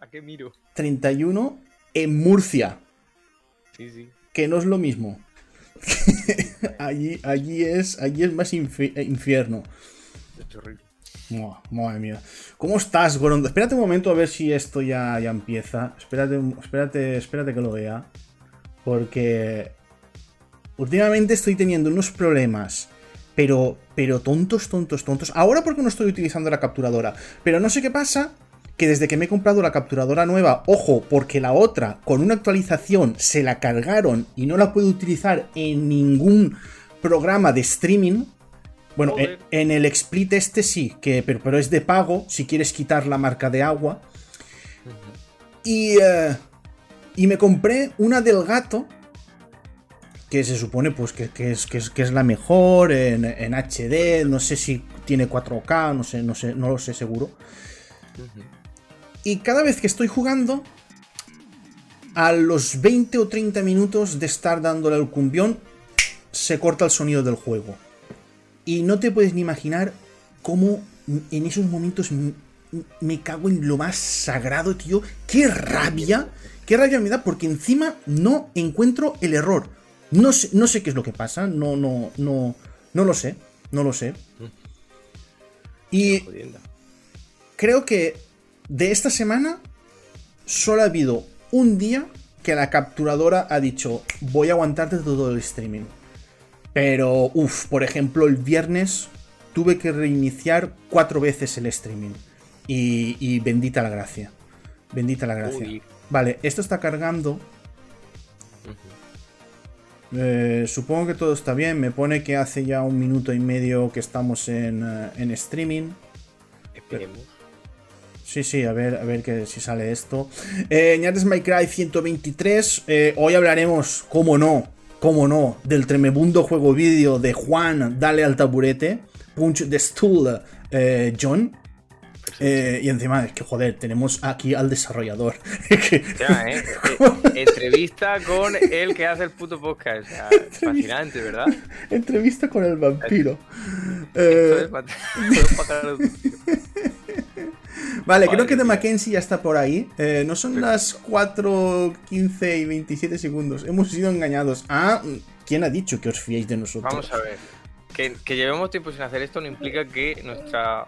¿A qué miro? 31 en Murcia. Sí, sí. Que no es lo mismo. allí, allí, es, allí es más infi- eh, infierno. Es horrible. Madre mía. ¿Cómo estás, Gorondo? Espérate un momento a ver si esto ya, ya empieza. Espérate, espérate, espérate que lo vea. Porque últimamente estoy teniendo unos problemas. Pero, pero tontos, tontos, tontos. Ahora porque no estoy utilizando la capturadora. Pero no sé qué pasa. Que desde que me he comprado la capturadora nueva, ojo, porque la otra, con una actualización, se la cargaron y no la puedo utilizar en ningún programa de streaming. Bueno, en, el split este sí, que, pero, pero es de pago si quieres quitar la marca de agua. Y, eh, y me compré una del gato, que se supone pues que, que es, que, es, que es la mejor en, en HD, no sé si tiene 4K, no sé, no sé, no lo sé seguro. Y cada vez que estoy jugando, a los 20 o 30 minutos de estar dándole al cumbión, se corta el sonido del juego. Y no te puedes ni imaginar cómo en esos momentos me cago en lo más sagrado, tío. ¡Qué rabia! ¡Qué rabia me da! Porque encima no encuentro el error. No sé, no sé qué es lo que pasa. No, no, no. No lo sé. No lo sé. Y Jodienda. creo que de esta semana solo ha habido un día que la capturadora ha dicho voy a aguantarte todo el streaming. Pero, uff, por ejemplo, el viernes tuve que reiniciar cuatro veces el streaming. Y, y bendita la gracia. Bendita la gracia. Uy. Vale, esto está cargando. Eh, supongo que todo está bien. Me pone que hace ya un minuto y medio que estamos en, eh, en streaming. Esperemos. Sí, sí, a ver, a ver que, si sale esto. Eh, Ñates My Cry 123. eh, hoy hablaremos, cómo no, cómo no, del tremebundo juego vídeo de Juan, Dale al taburete, Punch the Stool, eh, John. Eh, y encima, es que joder, tenemos aquí al desarrollador. Que- Ya, ¿eh? Eh, Entrevista con el que hace el puto podcast. O sea, fascinante, ¿verdad? Entrevista con el vampiro. Esto es Vale, Madre creo que de. Mackenzie ya está por ahí. Eh, no son las 4, 15 y 27 segundos. Hemos sido engañados. Ah, ¿quién ha dicho que os fiéis de nosotros? Vamos a ver. Que, que llevemos tiempo sin hacer esto no implica que nuestra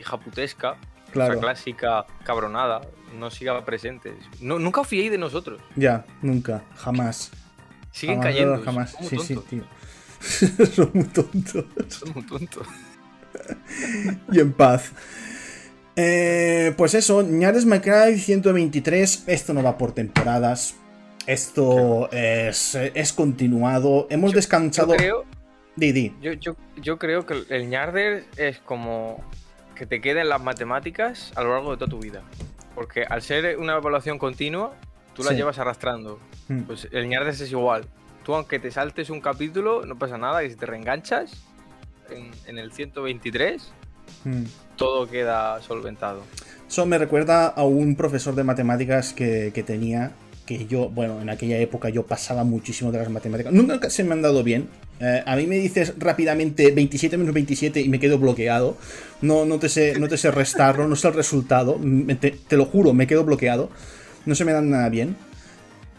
hija putesca, Claro. nuestra clásica cabronada, no siga presente. No, nunca os fiéis de nosotros. Ya, nunca, jamás. Siguen jamás, cayendo. Jamás, Son muy sí, sí, tío. son muy tontos. Son muy tontos. y en paz. Eh, pues eso, Ñares My Cry 123. Esto no va por temporadas. Esto es, es continuado. Hemos Yo descansado. creo, Di, di. yo, yo, yo creo que el ñarder es como que te queden las matemáticas a lo largo de toda tu vida. Porque al ser una evaluación continua, tú la Sí. llevas arrastrando. Mm. Pues el ñarder es igual. Tú, aunque te saltes un capítulo, no pasa nada. Y si te reenganchas en, en el 123, Mm. todo queda solventado. Eso me recuerda a un profesor de matemáticas que, que tenía, que yo, bueno, en aquella época yo pasaba muchísimo de las matemáticas. Nunca se me han dado bien. Eh, a mí me dices rápidamente 27 menos 27 y me quedo bloqueado. No, no, te, sé, no te sé restarlo, no sé el resultado. Me- te, te lo juro, me quedo bloqueado. No se me dan nada bien.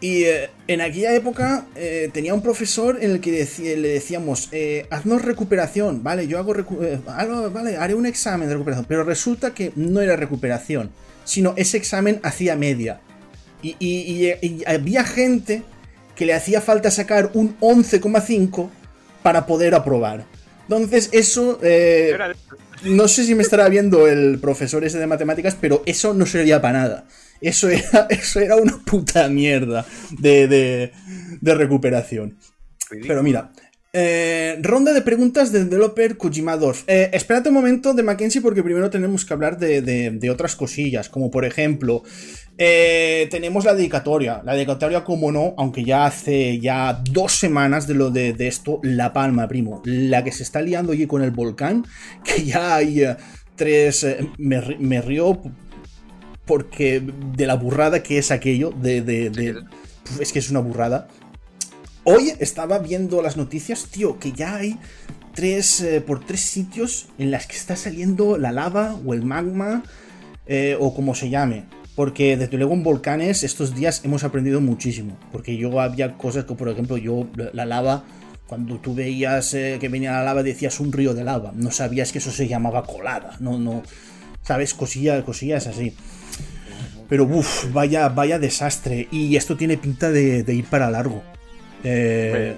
Y eh, en aquella época eh, tenía un profesor en el que deci- le decíamos, eh, haznos recuperación, vale, yo hago, recu- vale, haré un examen de recuperación, pero resulta que no era recuperación, sino ese examen hacía media. Y, y- y- y había gente que le hacía falta sacar un 11,5 para poder aprobar. Entonces eso... no sé si me estará viendo el profesor ese de matemáticas, pero eso no servía para nada. Eso era, eso era una puta mierda de, de- de recuperación. Pero mira, eh, ronda de preguntas del developer Kojimadorf. Eh, espérate un momento de Mackenzie porque primero tenemos que hablar de, de- de otras cosillas, como por ejemplo, eh, tenemos la dedicatoria. La dedicatoria, como no, aunque ya hace ya dos semanas de lo de, de esto, La Palma, primo. La que se está liando allí con el volcán, que ya hay tres... me, me río porque de la burrada que es aquello, de... de- de- Puf, es que es una burrada. Hoy estaba viendo las noticias, tío, que ya hay tres, eh, por tres sitios en las que está saliendo la lava o el magma, eh, o como se llame. Porque desde luego en volcanes estos días hemos aprendido muchísimo. Porque yo había cosas que, por ejemplo, yo la lava, cuando tú veías eh, que venía la lava decías un río de lava. No sabías que eso se llamaba colada. No, no. ¿Sabes? Cosillas, cosillas así. Pero uff, vaya, vaya desastre. Y esto tiene pinta de, ir para largo. Eh,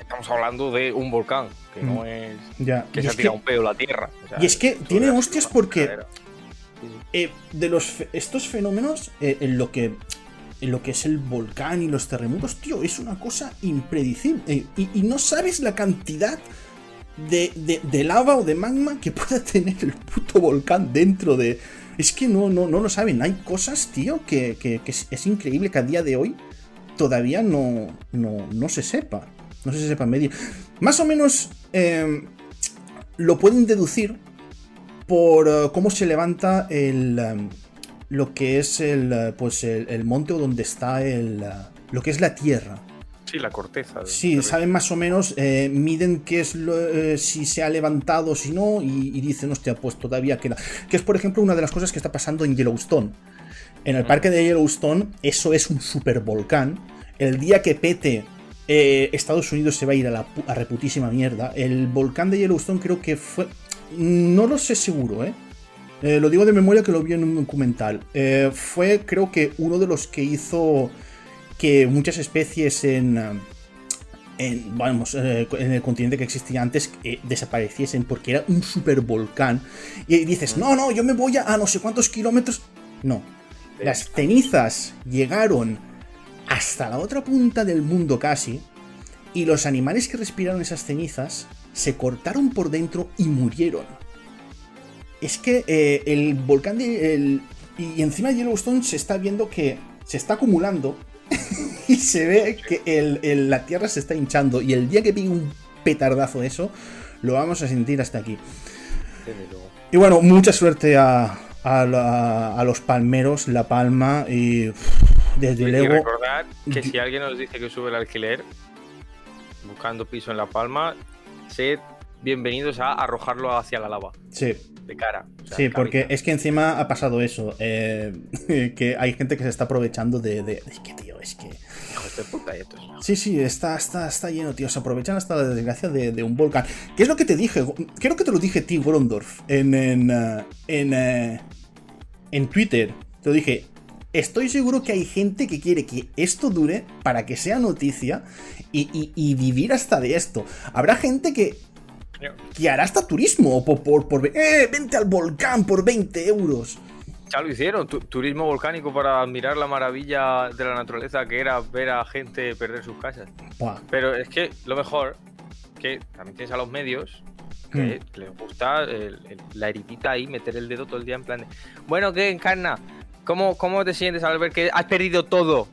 estamos hablando de un volcán, que no mm. es ya. que se ha tirado un pedo la tierra. y es que tiene hostias porque eh, de los estos fenómenos, eh, en lo que en lo que es el volcán y los terremotos, tío, es una cosa impredecible. y, no sabes la cantidad de, de, lava o de magma que pueda tener el puto volcán dentro de, es que no, no, no lo saben. Hay cosas, tío, que, es, increíble que a día de hoy todavía no, no, se sepa. No se sepa medir. Más o menos em, lo pueden deducir por eh, cómo se levanta el, em, lo que es el, pues el, monte o donde está el, lo que es la tierra. Sí, la corteza. Sí, saben más o menos, eh, miden qué es lo, eh, si se ha levantado, si no, y, dicen, hostia, pues todavía queda. Que es, por ejemplo, una de las cosas que está pasando en Yellowstone. En el parque de Yellowstone, eso es un super volcán. El día que pete, eh, Estados Unidos se va a ir a la reputísima mierda. El volcán de Yellowstone creo que fue. No lo sé seguro, ¿eh? lo digo de memoria que lo vi en un documental. fue, creo que, uno de los que hizo que muchas especies en, eh, en, vamos, eh, en el continente que existía antes eh, desapareciesen porque era un super volcán. Y dices, no, no, yo me voy a, no sé cuántos kilómetros. No. Las cenizas llegaron hasta la otra punta del mundo casi. Y los animales que respiraron esas cenizas se cortaron por dentro y murieron. Es que el volcán de. y encima de Yellowstone se está viendo que se está acumulando y se ve que la Tierra se está hinchando. Y el día que pique un petardazo eso, lo vamos a sentir hasta aquí. Y bueno, mucha suerte a, los palmeros, La Palma y desde luego... recordar que si alguien nos dice que sube el alquiler buscando piso en La Palma, sed bienvenidos a arrojarlo hacia la lava. Sí. De cara. sí, porque es que encima ha pasado eso. Eh, que hay gente que se está aprovechando de. de, que, tío, es que. Hijos de puta Sí, sí, está, está, está lleno, tío. Se aprovechan hasta la desgracia de, un volcán. ¿Qué es lo que te dije? Creo que te lo dije, tío, Gorondorf. En. En, en, uh, en Twitter. Te lo dije. Estoy seguro que hay gente que quiere que esto dure para que sea noticia y, y vivir hasta de esto. Habrá gente que que hará hasta turismo por, por, por eh, vente al volcán por 20 euros. Ya lo hicieron, turismo volcánico para admirar la maravilla de la naturaleza que era ver a gente perder sus casas. Pero es que lo mejor, que también tienes a los medios, que hmm. les gusta la heridita ahí, meter el dedo todo el día en plan de, bueno, ¿qué encarna? ¿Cómo, ¿Cómo te sientes al ver que has perdido todo?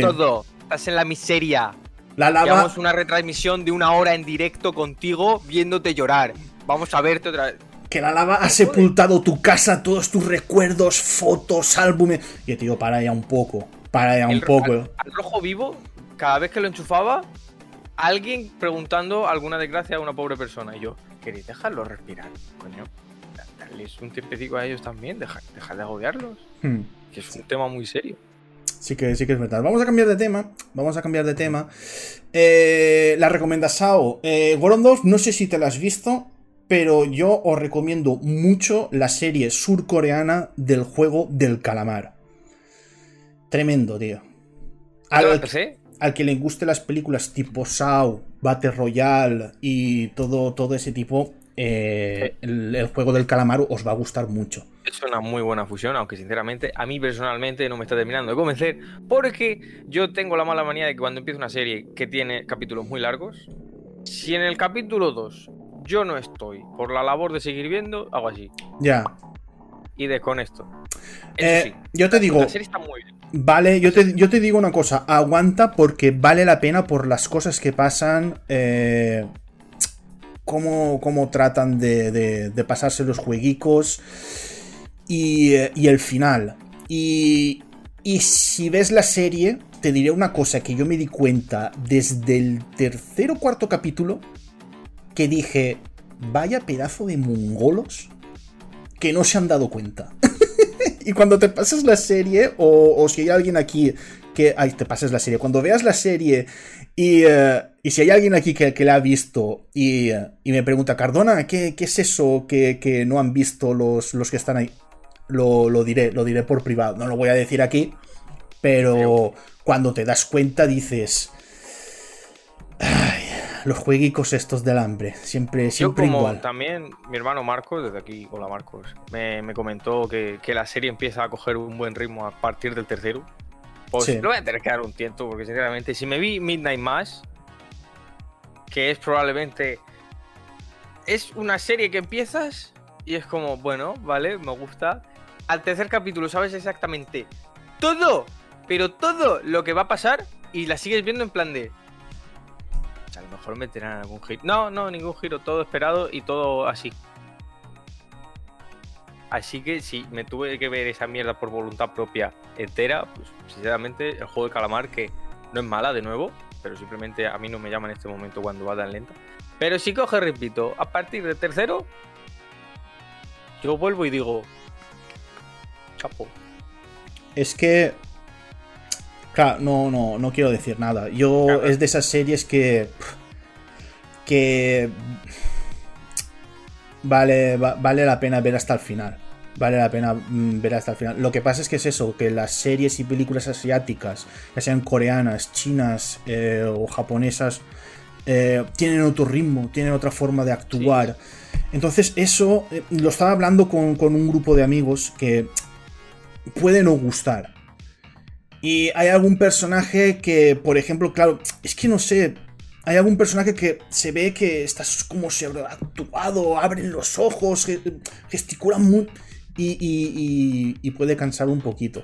Todo. Estás en la miseria. La lava. una retransmisión de una hora en directo contigo viéndote llorar. Vamos a verte otra vez. Que la lava ha sepultado tu casa, todos tus recuerdos, fotos, álbumes. Y tío, para ya un poco. Para ya un poco. Al, rojo vivo, cada vez que lo enchufaba, alguien preguntando alguna desgracia a una pobre persona. Y yo, ¿queréis dejarlo respirar? Coño, darles un tiempecito a ellos también, dejar, de agobiarlos. Hmm. Que es un tema muy serio. Sí que, sí que es verdad. Vamos a cambiar de tema. Vamos a cambiar de tema. Eh, la recomienda Sao. Eh, no sé si te la has visto, pero yo os recomiendo mucho la serie surcoreana del juego del calamar. Tremendo, tío. Al, al que le guste las películas tipo Sao, Battle Royale y todo, todo ese tipo, eh, el, juego del calamar os va a gustar mucho. Es una muy buena fusión, aunque sinceramente a mí personalmente no me está terminando de convencer, porque yo tengo la mala manía de que cuando empiezo una serie que tiene capítulos muy largos, si en el capítulo 2 yo no estoy por la labor de seguir viendo, hago así. Ya. Y desconecto. Eh, yo te digo. Vale, yo te, yo te, digo una cosa. Aguanta porque vale la pena por las cosas que pasan. Eh, cómo, tratan de, pasarse los jueguicos y, el final. Y, y si ves la serie, te diré una cosa que yo me di cuenta desde el tercer o cuarto capítulo, que dije, vaya pedazo de mongolos que no se han dado cuenta. y cuando te pasas la serie, o, si hay alguien aquí que. Ay, te pases la serie. Cuando veas la serie y, eh, si hay alguien aquí que, la ha visto y, me pregunta, Cardona, ¿qué, es eso que, no han visto los, los que están ahí? Lo, lo, diré, lo diré por privado. No lo voy a decir aquí, pero cuando te das cuenta dices. Los jueguicos estos del hambre, siempre, siempre Yo como También mi hermano Marcos, desde aquí, hola Marcos, me, comentó que, la serie empieza a coger un buen ritmo a partir del tercero. Pues lo voy a tener que dar un tiempo, porque sinceramente, si me vi Midnight Mass, que es probablemente. Es una serie que empiezas y es como, bueno, vale, me gusta. Al tercer capítulo sabes exactamente todo pero todo lo que va a pasar y la sigues viendo en plan de. Mejor meterán algún giro. No, no, ningún giro, todo esperado y todo así. Así que si me tuve que ver esa mierda por voluntad propia entera, pues sinceramente el juego de calamar, que no es mala de nuevo, pero simplemente a mí no me llama en este momento cuando va tan lenta. Pero si coge, repito, a partir del tercero, yo vuelvo y digo, chapo. Es que Claro, no, no, no quiero decir nada. Yo es de esas series que. Que. Vale, vale la pena ver hasta el final. Vale la pena mm, ver hasta el final. Lo que pasa es que es eso, que las series y películas asiáticas, ya sean coreanas, chinas eh, o japonesas, eh, tienen otro ritmo, tienen otra forma de actuar. Entonces eso eh, lo estaba hablando con, con un grupo de amigos que puede no gustar y hay algún personaje que, por ejemplo, claro, es que no sé. Hay algún personaje que se ve que está como actuado, abren los ojos, gesticula muy. Y, y, puede cansar un poquito.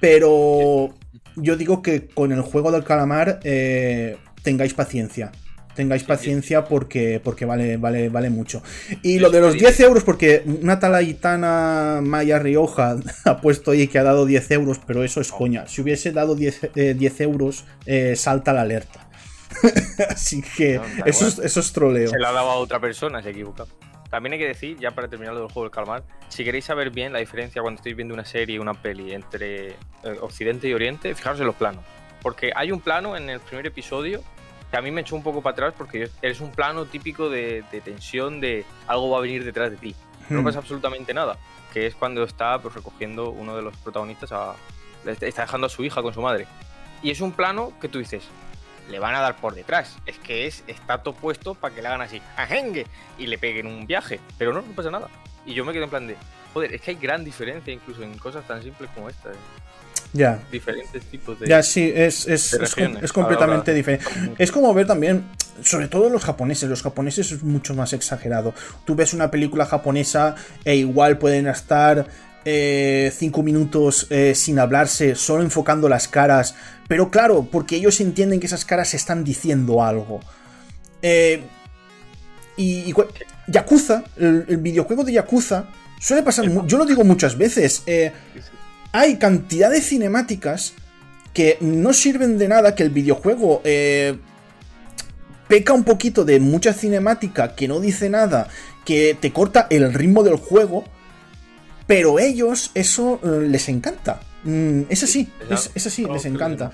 Pero yo digo que con el juego del calamar eh, tengáis paciencia tengáis paciencia porque, porque vale, vale, vale mucho. Y lo de los 10 euros, porque una talaitana Maya Rioja ha puesto ahí que ha dado 10 euros, pero eso es coña. Si hubiese dado 10, eh, euros, eh, salta la alerta. Así que eso, es, eso, es, troleo. Se lo ha dado a otra persona, se equivoca. También hay que decir, ya para terminar lo del juego del calmar, si queréis saber bien la diferencia cuando estáis viendo una serie, una peli entre eh, Occidente y Oriente, fijaros en los planos. Porque hay un plano en el primer episodio que a mí me echó un poco para atrás porque eres un plano típico de, tensión de algo va a venir detrás de ti. No hmm. pasa absolutamente nada, que es cuando está pues, recogiendo uno de los protagonistas, a, está dejando a su hija con su madre. Y es un plano que tú dices, le van a dar por detrás. Es que es está todo puesto para que le hagan así, ajengue, y le peguen un viaje. Pero no, no pasa nada. Y yo me quedo en plan de, joder, es que hay gran diferencia incluso en cosas tan simples como esta. ¿eh? Ya. Diferentes tipos de. Ya, sí, es, es, es, completamente diferente. Es como ver también, sobre todo los japoneses. Los japoneses es mucho más exagerado. Tú ves una película japonesa e igual pueden estar eh, cinco minutos eh, sin hablarse, solo enfocando las caras. Pero claro, porque ellos entienden que esas caras están diciendo algo. Eh, y, Yakuza, el, videojuego de Yakuza, suele pasar. Yo lo digo muchas veces. Eh, hay cantidad de cinemáticas que no sirven de nada, que el videojuego peca un poquito de mucha cinemática que no dice nada, que te corta el ritmo del juego, pero ellos eso eh, les encanta. Mm, es así, es, así, les encanta.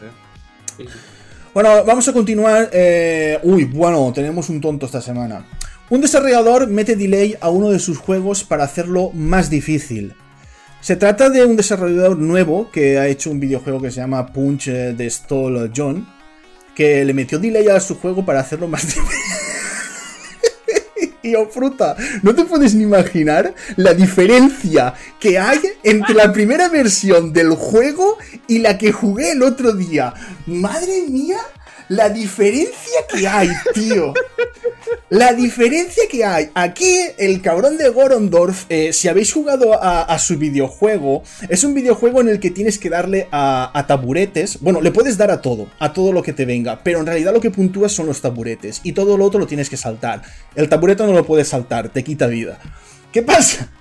Bueno, vamos a continuar. Eh, uy, bueno, tenemos un tonto esta semana. Un desarrollador mete delay a uno de sus juegos para hacerlo más difícil. Se trata de un desarrollador nuevo que ha hecho un videojuego que se llama Punch de Stall John, que le metió delay a su juego para hacerlo más difícil. Y oh, fruta, no te puedes ni imaginar la diferencia que hay entre la primera versión del juego y la que jugué el otro día. Madre mía, la diferencia que hay, tío. La diferencia que hay. Aquí, el cabrón de Gorondorf, eh, si habéis jugado a, su videojuego, es un videojuego en el que tienes que darle a, taburetes. Bueno, le puedes dar a todo, a todo lo que te venga, pero en realidad lo que puntúas son los taburetes. Y todo lo otro lo tienes que saltar. El taburete no lo puedes saltar, te quita vida. ¿Qué pasa?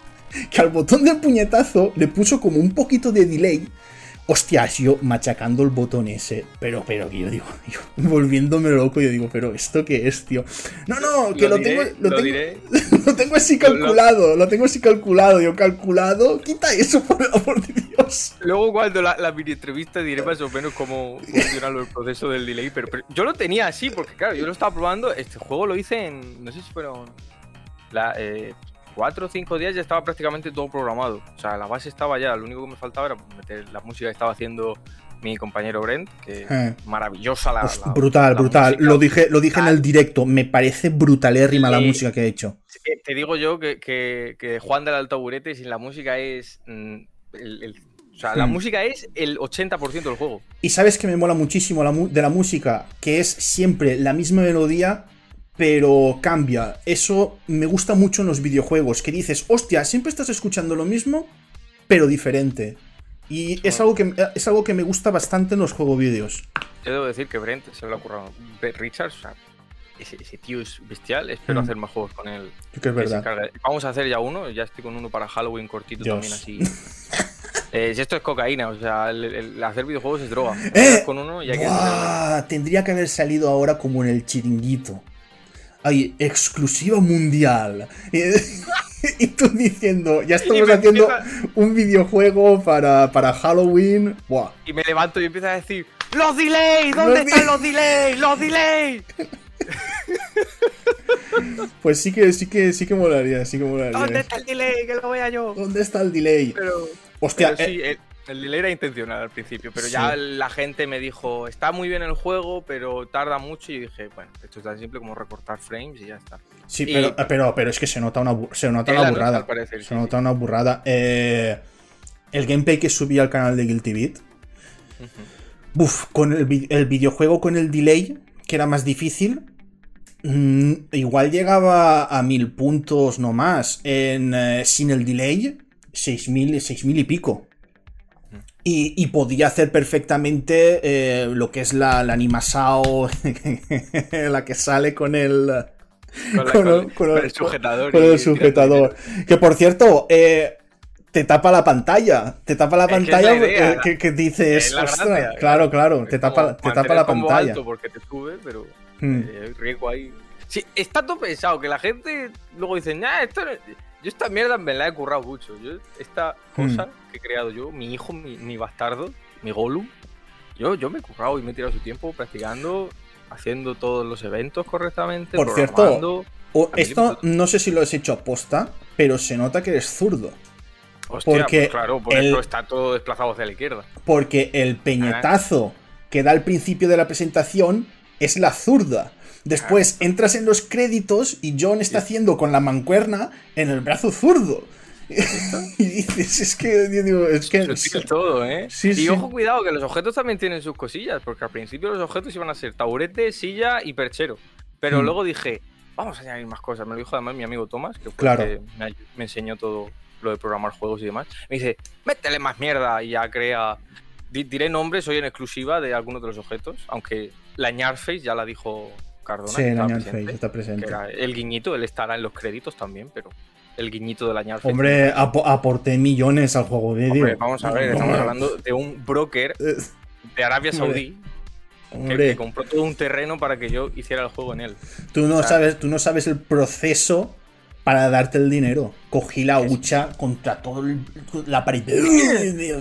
Que al botón de puñetazo le puso como un poquito de delay Hostias, yo machacando el botón ese. Pero, pero, yo digo, volviéndome loco, yo digo, pero ¿esto qué es, tío? No, no, que lo, tengo. Lo, tengo... lo tengo así calculado, lo, tengo así calculado, yo calculado, quita eso por amor de Dios. Luego cuando la, la mini entrevista diré más o menos cómo funciona el proceso del delay, pero, yo lo tenía así porque claro, yo lo estaba probando, este juego lo hice en, no sé si fueron la, eh, cuatro o cinco días ya estaba prácticamente todo programado. O sea, la base estaba ya, lo único que me faltaba era meter la música que estaba haciendo mi compañero Brent, que eh. maravillosa la, Brutal, brutal. Lo dije, lo dije en el directo, me parece brutalérrima la música que ha hecho. Te digo yo que, que, Juan del Alto Burete sin la música es... Mm, o sea, la música es el 80% del juego. Y sabes que me mola muchísimo de la música, que es siempre la misma melodía, pero cambia. Eso me gusta mucho en los videojuegos, que dices, hostia, siempre estás escuchando lo mismo, pero diferente. Y es algo que, es algo que me gusta bastante en los juegos vídeos. Yo debo decir que Brent se lo ha currado. Richards, o sea, ese, tío es bestial. Espero mm. hacer más juegos con él. Que es verdad. Vamos a hacer ya uno. Ya estoy con uno para Halloween cortito también así. eh, esto es cocaína, o sea, el, hacer videojuegos es droga. ¡Eh! Con uno Tendría que haber salido ahora como en el chiringuito. Ay, exclusiva mundial. y tú diciendo, ya estamos haciendo un videojuego para, para Halloween. Y me levanto y empiezo a decir, ¡Los delays! ¿Dónde están los delays? ¡Los delays! pues sí que, sí que, sí que molaría, sí que molaría. ¿Dónde está el delay? Que lo vea yo. ¿Dónde está el delay? Pero, Hostia, sí, eh, el delay era intencional al principio, pero ya la gente me dijo, está muy bien el juego, pero tarda mucho y dije, bueno, esto es tan simple como recortar frames y ya está. Sí, pero, pero, pero, es que se nota una, se nota una burrada. se nota una burrada. Eh, el gameplay que subí al canal de Guilty Beat. Buf, con el, videojuego con el delay, que era más difícil. Mm, igual llegaba a mil puntos no más. En, eh, sin el delay, 6000 mil y pico. Y, podía hacer perfectamente eh, lo que es la, la animasao, la que sale con el, con, el, sujetador. Con el sujetador. Que por cierto, eh, te tapa la pantalla. Te tapa la pantalla que, dices. claro, claro. Te tapa, te tapa la pantalla. Alto porque te sube, pero hmm. eh, riesgo ahí. Sí, está todo pensado, que la gente luego dice, nah, esto yo esta mierda me la he currado mucho. Yo, esta cosa hmm. que he creado yo, mi hijo, mi, bastardo, mi Gollum, yo, yo me he currado y me he tirado su tiempo practicando, haciendo todos los eventos correctamente. Por cierto, esto no sé si lo has hecho a posta, pero se nota que eres zurdo. Hostia, porque pues claro, por eso está todo desplazado hacia la izquierda. Porque el peñetazo que da al principio de la presentación es la zurda. Después entras en los créditos y John está haciendo con la mancuerna en el brazo zurdo. y dices, es que, es que... todo, ¿eh? y ojo, cuidado, que los objetos también tienen sus cosillas, porque al principio los objetos iban a ser taburete, silla y perchero. Pero hmm. luego dije, vamos a añadir más cosas. Me lo dijo además mi amigo Tomás, que fue que me, enseñó todo lo de programar juegos y demás. Me dice, métele más mierda y ya crea... diré nombres hoy en exclusiva de algunos de los objetos, aunque la Ñarface ya la dijo Cardona. Sí, el presente, está presente. el guiñito, él estará en los créditos también, pero el guiñito del año. Hombre, aporté millones al juego vídeo. Vamos a ver, estamos hablando de un broker de Arabia Saudí. Que, compró todo un terreno para que yo hiciera el juego en él. Tú no, sabes, tú no sabes el proceso para darte el dinero. Cogí la hucha contra todo la pared.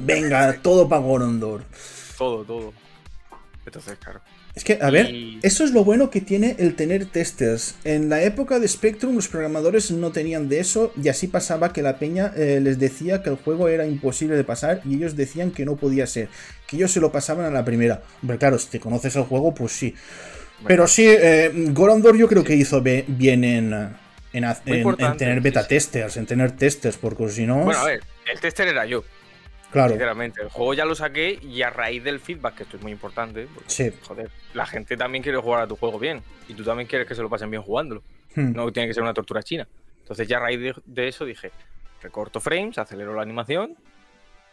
Venga, todo para Gorondor. Todo, todo. Entonces, claro. Es que, a ver, eso es lo bueno que tiene el tener testers. En la época de Spectrum los programadores no tenían de eso y así pasaba que la peña eh, les decía que el juego era imposible de pasar y ellos decían que no podía ser, que ellos se lo pasaban a la primera. Hombre, claro, si te conoces el juego, pues sí. Pero sí, eh, Gorondor yo creo que hizo bien en, en, tener beta testers, en tener testers, porque si no... Bueno, a ver, el tester era yo. Claro. Sinceramente, el juego ya lo saqué y a raíz del feedback, que esto es muy importante, sí. joder, la gente también quiere jugar a tu juego bien y tú también quieres que se lo pasen bien jugándolo. Hmm. No tiene que ser una tortura china. Entonces ya a raíz de, eso dije, recorto frames, acelero la animación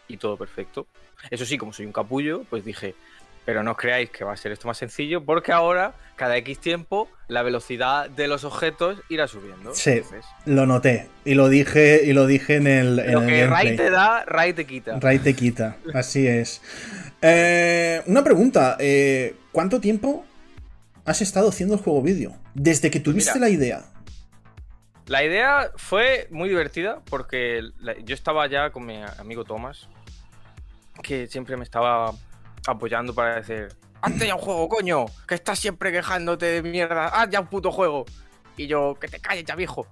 y todo perfecto. Eso sí, como soy un capullo, pues dije, pero no os creáis que va a ser esto más sencillo porque ahora, cada X tiempo, la velocidad de los objetos irá subiendo. Sí, lo noté. Y lo dije, y lo dije en el. Lo que Ray te da, Ray te quita. Ray te quita, así es. Eh, una pregunta. Eh, ¿Cuánto tiempo has estado haciendo el juego vídeo? Desde que tuviste la idea. La idea fue muy divertida porque yo estaba ya con mi amigo Thomas, que siempre me estaba apoyando para decir, hazte ya un juego, coño, que estás siempre quejándote de mierda, haz ya un puto juego. Y yo, que te calles ya, viejo.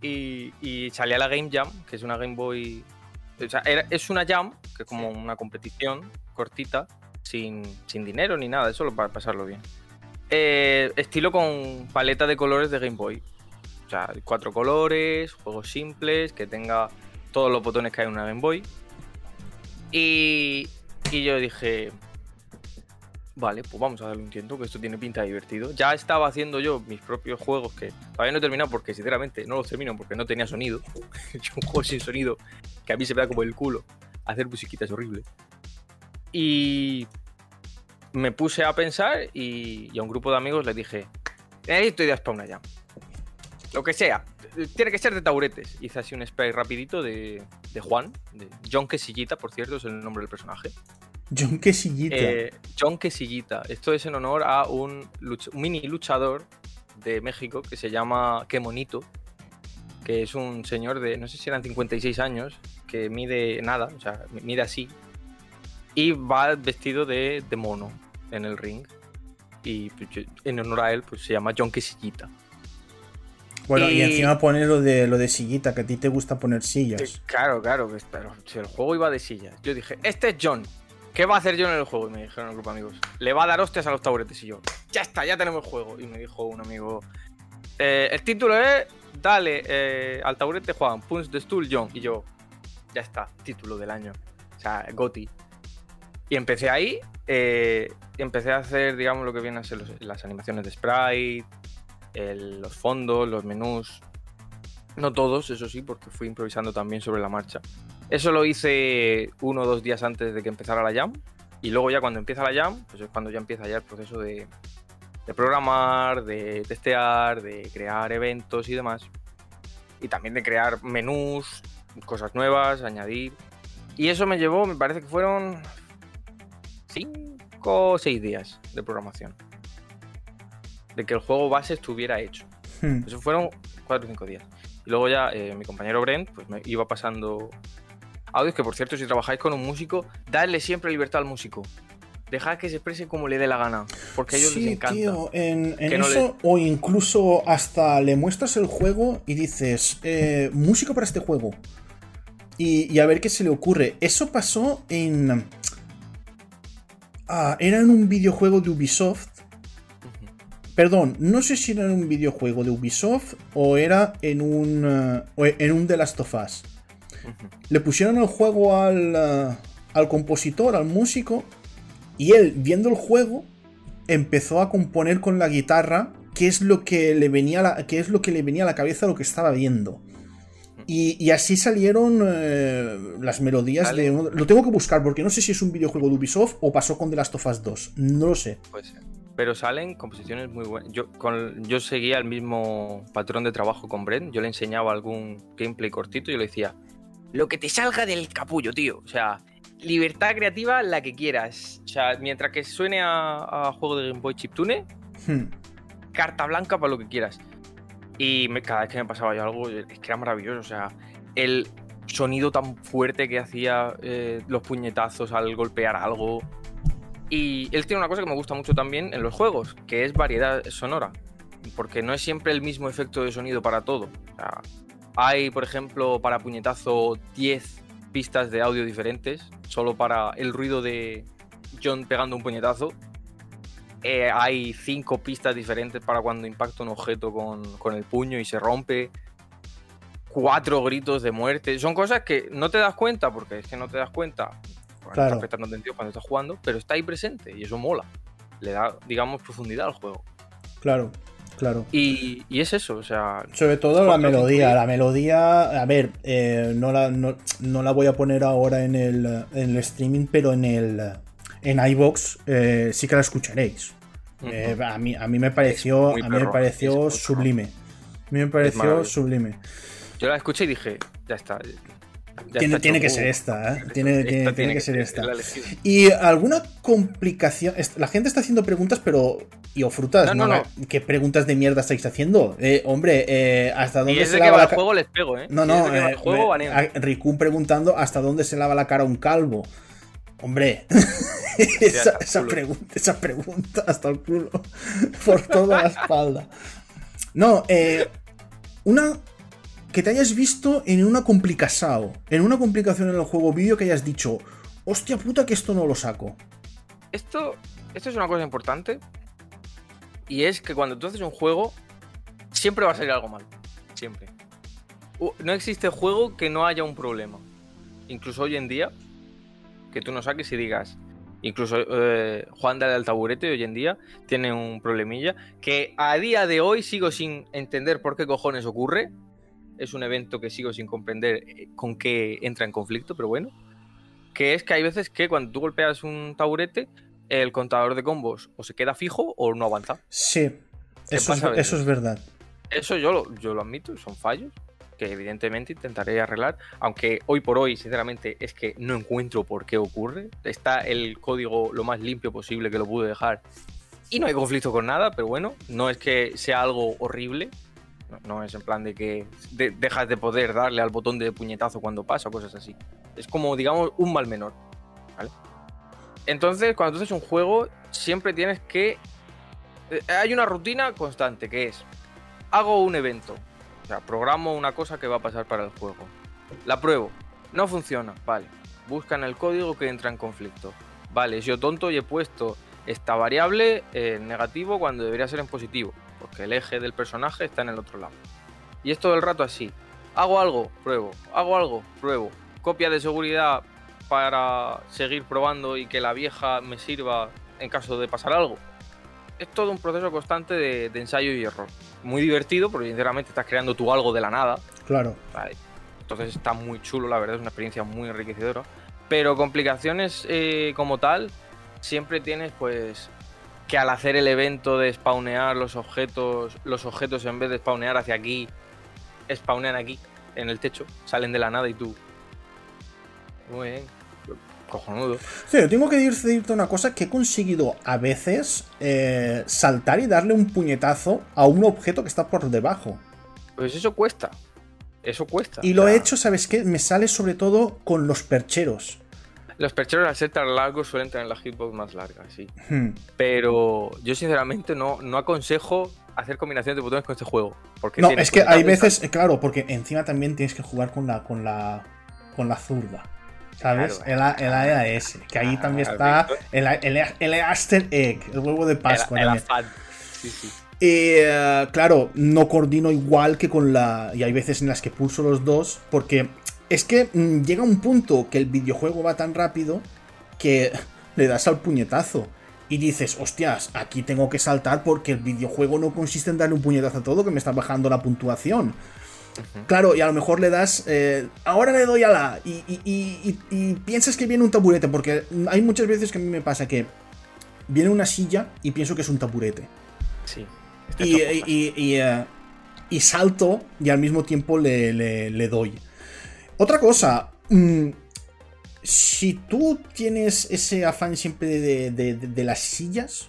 Y, y salía la Game Jam, que es una Game Boy... O sea, es una Jam, que es como una competición cortita, sin, dinero ni nada, solo para pasarlo bien. Eh, estilo con paleta de colores de Game Boy. O sea, cuatro colores, juegos simples, que tenga todos los botones que hay en una Game Boy. Y, y yo dije, vale, pues vamos a darle un tiento, que esto tiene pinta divertido. Ya estaba haciendo yo mis propios juegos que todavía no he terminado porque sinceramente no los termino porque no tenía sonido. es un juego sin sonido que a mí se me da como el culo. Hacer musiquita es horrible. Y me puse a pensar y, a un grupo de amigos les dije, necesito ideas para una jam. Lo que sea. Tiene que ser de tauretes. Hice así un spray rapidito de, Juan, de John Quesillita, por cierto, es el nombre del personaje. John Quesillita. Eh, John Quesillita. Esto es en honor a un, mini luchador de México que se llama Qué Monito, que es un señor de, no sé si eran 56 años, que mide nada, o sea, mide así, y va vestido de, de mono en el ring. Y pues, en honor a él, pues se llama John Quesillita. Bueno, y... encima poner lo de, lo de sillita, que a ti te gusta poner sillas. Claro, claro, pero si el juego iba de sillas. Yo dije, este es John. ¿Qué va a hacer John en el juego? Y me dijeron el grupo de amigos. Le va a dar hostias a los taburetes. Y yo, ya está, ya tenemos el juego. Y me dijo un amigo, eh, el título es, dale eh, al taburete Juan, Punch the Stool John. Y yo, ya está, título del año. O sea, Goti. Y empecé ahí, eh, empecé a hacer, digamos, lo que vienen a ser las animaciones de sprite, los fondos, los menús. No todos, eso sí, porque fui improvisando también sobre la marcha. Eso lo hice uno o dos días antes de que empezara la jam. Y luego ya cuando empieza la jam, pues es cuando ya empieza ya el proceso de, programar, de testear, de crear eventos y demás. Y también de crear menús, cosas nuevas, añadir. Y eso me llevó, me parece que fueron cinco o seis días de programación de que el juego base estuviera hecho. Hmm. Eso fueron cuatro o cinco días. Y luego ya eh, mi compañero Brent pues me iba pasando audios, que por cierto, si trabajáis con un músico, dadle siempre libertad al músico. Dejad que se exprese como le dé la gana, porque a ellos les encanta. Tío, en, eso, o incluso hasta le muestras el juego y dices, eh, músico para este juego. Y, y, a ver qué se le ocurre. Eso pasó en... Ah, era en un videojuego de Ubisoft Perdón, no sé si era en un videojuego de Ubisoft o era en un, uh, en un The Last of Us. Le pusieron el juego al, uh, al compositor, al músico, y él, viendo el juego, empezó a componer con la guitarra qué es lo que le venía a la, qué es lo que le venía a la cabeza lo que estaba viendo. Y, así salieron uh, las melodías de... Lo tengo que buscar porque no sé si es un videojuego de Ubisoft o pasó con The Last of Us 2. No lo sé. Puede ser pero salen composiciones muy buenas. Yo, con, yo seguía el mismo patrón de trabajo con Brent, yo le enseñaba algún gameplay cortito y yo le decía, lo que te salga del capullo, tío. O sea, libertad creativa la que quieras. O sea, mientras que suene a, juego de Game Boy Chiptune, hmm. carta blanca para lo que quieras. Y cada vez que me pasaba yo algo, es que era maravilloso. O sea, el sonido tan fuerte que hacía eh, los puñetazos al golpear algo. Y él tiene una cosa que me gusta mucho también en los juegos, que es variedad sonora. Porque no es siempre el mismo efecto de sonido para todo. Hay, por ejemplo, para puñetazo 10 pistas de audio diferentes, solo para el ruido de John pegando un puñetazo. Eh, hay 5 pistas diferentes para cuando impacta un objeto con, con el puño y se rompe. Cuatro gritos de muerte. Son cosas que no te das cuenta, porque es que no te das cuenta claro. prestando atención cuando estás jugando, pero está ahí presente y eso mola. Le da, digamos, profundidad al juego. Claro, claro. Y, es eso, o sea. Sobre todo la melodía. La melodía, a ver, eh, no, la, no, la voy a poner ahora en el, en el streaming, pero en el en iBox eh, sí que la escucharéis. Eh, a, mí, a mí me pareció, a mí me pareció sublime. A mí me pareció sublime. Yo la escuché y dije, ya está. Tiene, que ser esta, ¿eh? Tiene, tiene, que, ser esta. Y alguna complicación. La gente está haciendo preguntas, pero. Y o frutas, no, no, ¿Qué preguntas de mierda estáis haciendo? Eh, hombre, eh, ¿hasta dónde se lava la cara? juego les pego, ¿eh? No, no. Eh, Rikun preguntando ¿hasta dónde se lava la cara un calvo? Hombre, esa, pregunta, esa pregunta hasta el culo. Por toda la espalda. No, eh. Una que te hayas visto en una complicación, en una complicación en el juego vídeo que hayas dicho, hostia puta que esto no lo saco. Esto, esto es una cosa importante y es que cuando tú haces un juego siempre va a salir algo mal, siempre. No existe juego que no haya un problema. Incluso hoy en día, que tú no saques y digas, incluso eh, Juan de del taburete hoy en día tiene un problemilla que a día de hoy sigo sin entender por qué cojones ocurre, es un evento que sigo sin comprender eh, con qué entra en conflicto, pero bueno. Que es que hay veces que cuando tú golpeas un taburete, el contador de combos o se queda fijo o no avanza. Sí, eso es, eso es, verdad. Eso yo lo, yo lo admito, son fallos que evidentemente intentaré arreglar, aunque hoy por hoy, sinceramente, es que no encuentro por qué ocurre. Está el código lo más limpio posible que lo pude dejar y no hay conflicto con nada, pero bueno, no es que sea algo horrible, no, es en plan de que dejas de poder darle al botón de puñetazo cuando pasa cosas así. Es como, digamos, un mal menor. ¿vale? Entonces, cuando tú haces un juego, siempre tienes que. Eh, hay una rutina constante que es: hago un evento. O sea, programo una cosa que va a pasar para el juego. La pruebo. No funciona. Vale. Buscan el código que entra en conflicto. Vale, yo tonto y he puesto esta variable en negativo cuando debería ser en positivo porque el eje del personaje está en el otro lado. Y es todo el rato así. Hago algo, pruebo. Hago algo, pruebo. Copia de seguridad para seguir probando y que la vieja me sirva en caso de pasar algo. Es todo un proceso constante de, ensayo y error. Muy divertido porque sinceramente estás creando tú algo de la nada. Claro. Entonces está muy chulo, la verdad, es una experiencia muy enriquecedora. Pero complicaciones eh, como tal, siempre tienes pues que al hacer el evento de spawnear los objetos, los objetos en vez de spawnear hacia aquí, spawnean aquí, en el techo, salen de la nada y tú. Muy bien. Cojonudo. Sí, tengo que decirte una cosa que he conseguido a veces eh, saltar y darle un puñetazo a un objeto que está por debajo. Pues eso cuesta. Eso cuesta. Y lo he hecho, ¿sabes qué? Me sale sobre todo con los percheros. Los percheros al ser tan largos suelen tener la hitbox más larga, sí. Hmm. Pero yo sinceramente no, no aconsejo hacer combinaciones de botones con este juego. Porque no, es que hay veces, claro, porque encima también tienes que jugar con la, con la, con la zurda. ¿Sabes? el, el AES, que ahí también está el, el, el Egg, el huevo de Pascua. El, Sí, sí. Y eh, claro, no coordino igual que con la. Y hay veces en las que pulso los dos, porque es que mm, llega un punto que el videojuego va tan rápido que le das al puñetazo. Y dices, hostias, aquí tengo que saltar porque el videojuego no consiste en darle un puñetazo a todo que me está bajando la puntuación. Claro, y a lo mejor le das. Eh, ahora le doy a la. Y, piensas que viene un taburete, porque hay muchas veces que a mí me pasa que viene una silla y pienso que es un taburete. Sí. Y, eh, y, salto y al mismo tiempo le, le doy. Otra cosa, mm, si tú tienes ese afán siempre de, las sillas,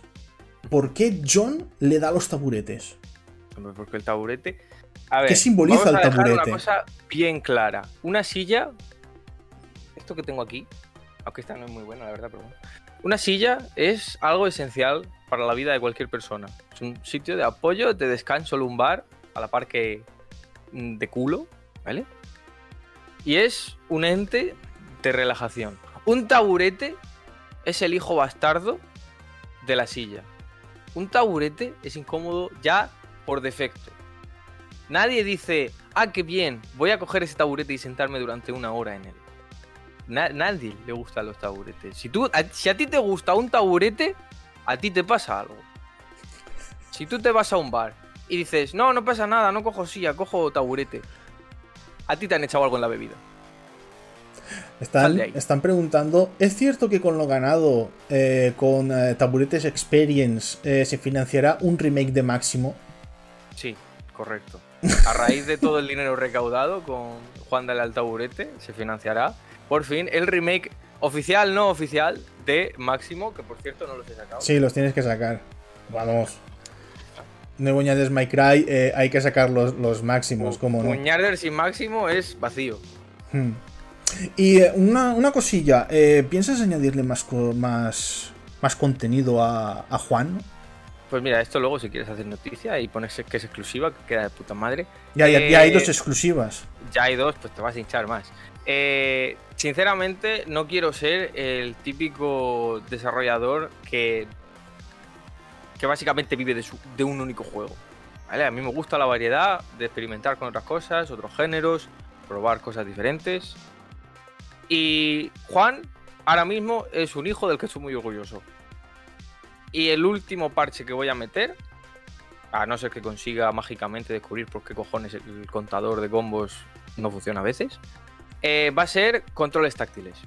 ¿por qué John le da los taburetes? Porque el taburete. ¿Qué simboliza el taburete? Una cosa bien clara. Una silla. Esto que tengo aquí, aunque esta no es muy buena, la verdad, pero bueno. Una silla es algo esencial para la vida de cualquier persona. Es un sitio de apoyo, de descanso lumbar, a la par que mm, de culo, ¿vale? Y es un ente de relajación. Un taburete es el hijo bastardo de la silla. Un taburete es incómodo ya por defecto. Nadie dice, ah, qué bien, voy a coger ese taburete y sentarme durante una hora en él. nadie le gustan los taburetes. Si, tú, si a ti te gusta un taburete, a ti te pasa algo. Si tú te vas a un bar y dices, no, no pasa nada, no cojo silla, cojo taburete a ti te han echado algo en la bebida. Están, están preguntando, ¿es cierto que con lo ganado eh, con eh, Taburetes Experience eh, se financiará un remake de Máximo? Sí, correcto. A raíz de todo el dinero recaudado con Juan del Altaburete, se financiará por fin el remake oficial, no oficial, de Máximo, que por cierto no los he sacado. Sí, los tienes que sacar. Vamos. Nuevo añades My Cry, eh, hay que sacar los, máximos, como no. sin máximo es vacío. Hmm. Y eh, una, cosilla, eh, ¿piensas añadirle más, más, más contenido a, Juan? Pues mira, esto luego si quieres hacer noticia y pones que es exclusiva, que queda de puta madre. Ya, ya, hay dos exclusivas. Ya hay dos, pues te vas a hinchar más. sinceramente, no quiero ser el típico desarrollador que que básicamente vive de, un único juego. A mí me gusta la variedad de experimentar con otras cosas, otros géneros, probar cosas diferentes. Y Juan ahora mismo es un hijo del que estoy muy orgulloso. Y el último parche que voy a meter, a no ser que consiga mágicamente descubrir por qué cojones el contador de combos no funciona a veces, eh, va a ser controles táctiles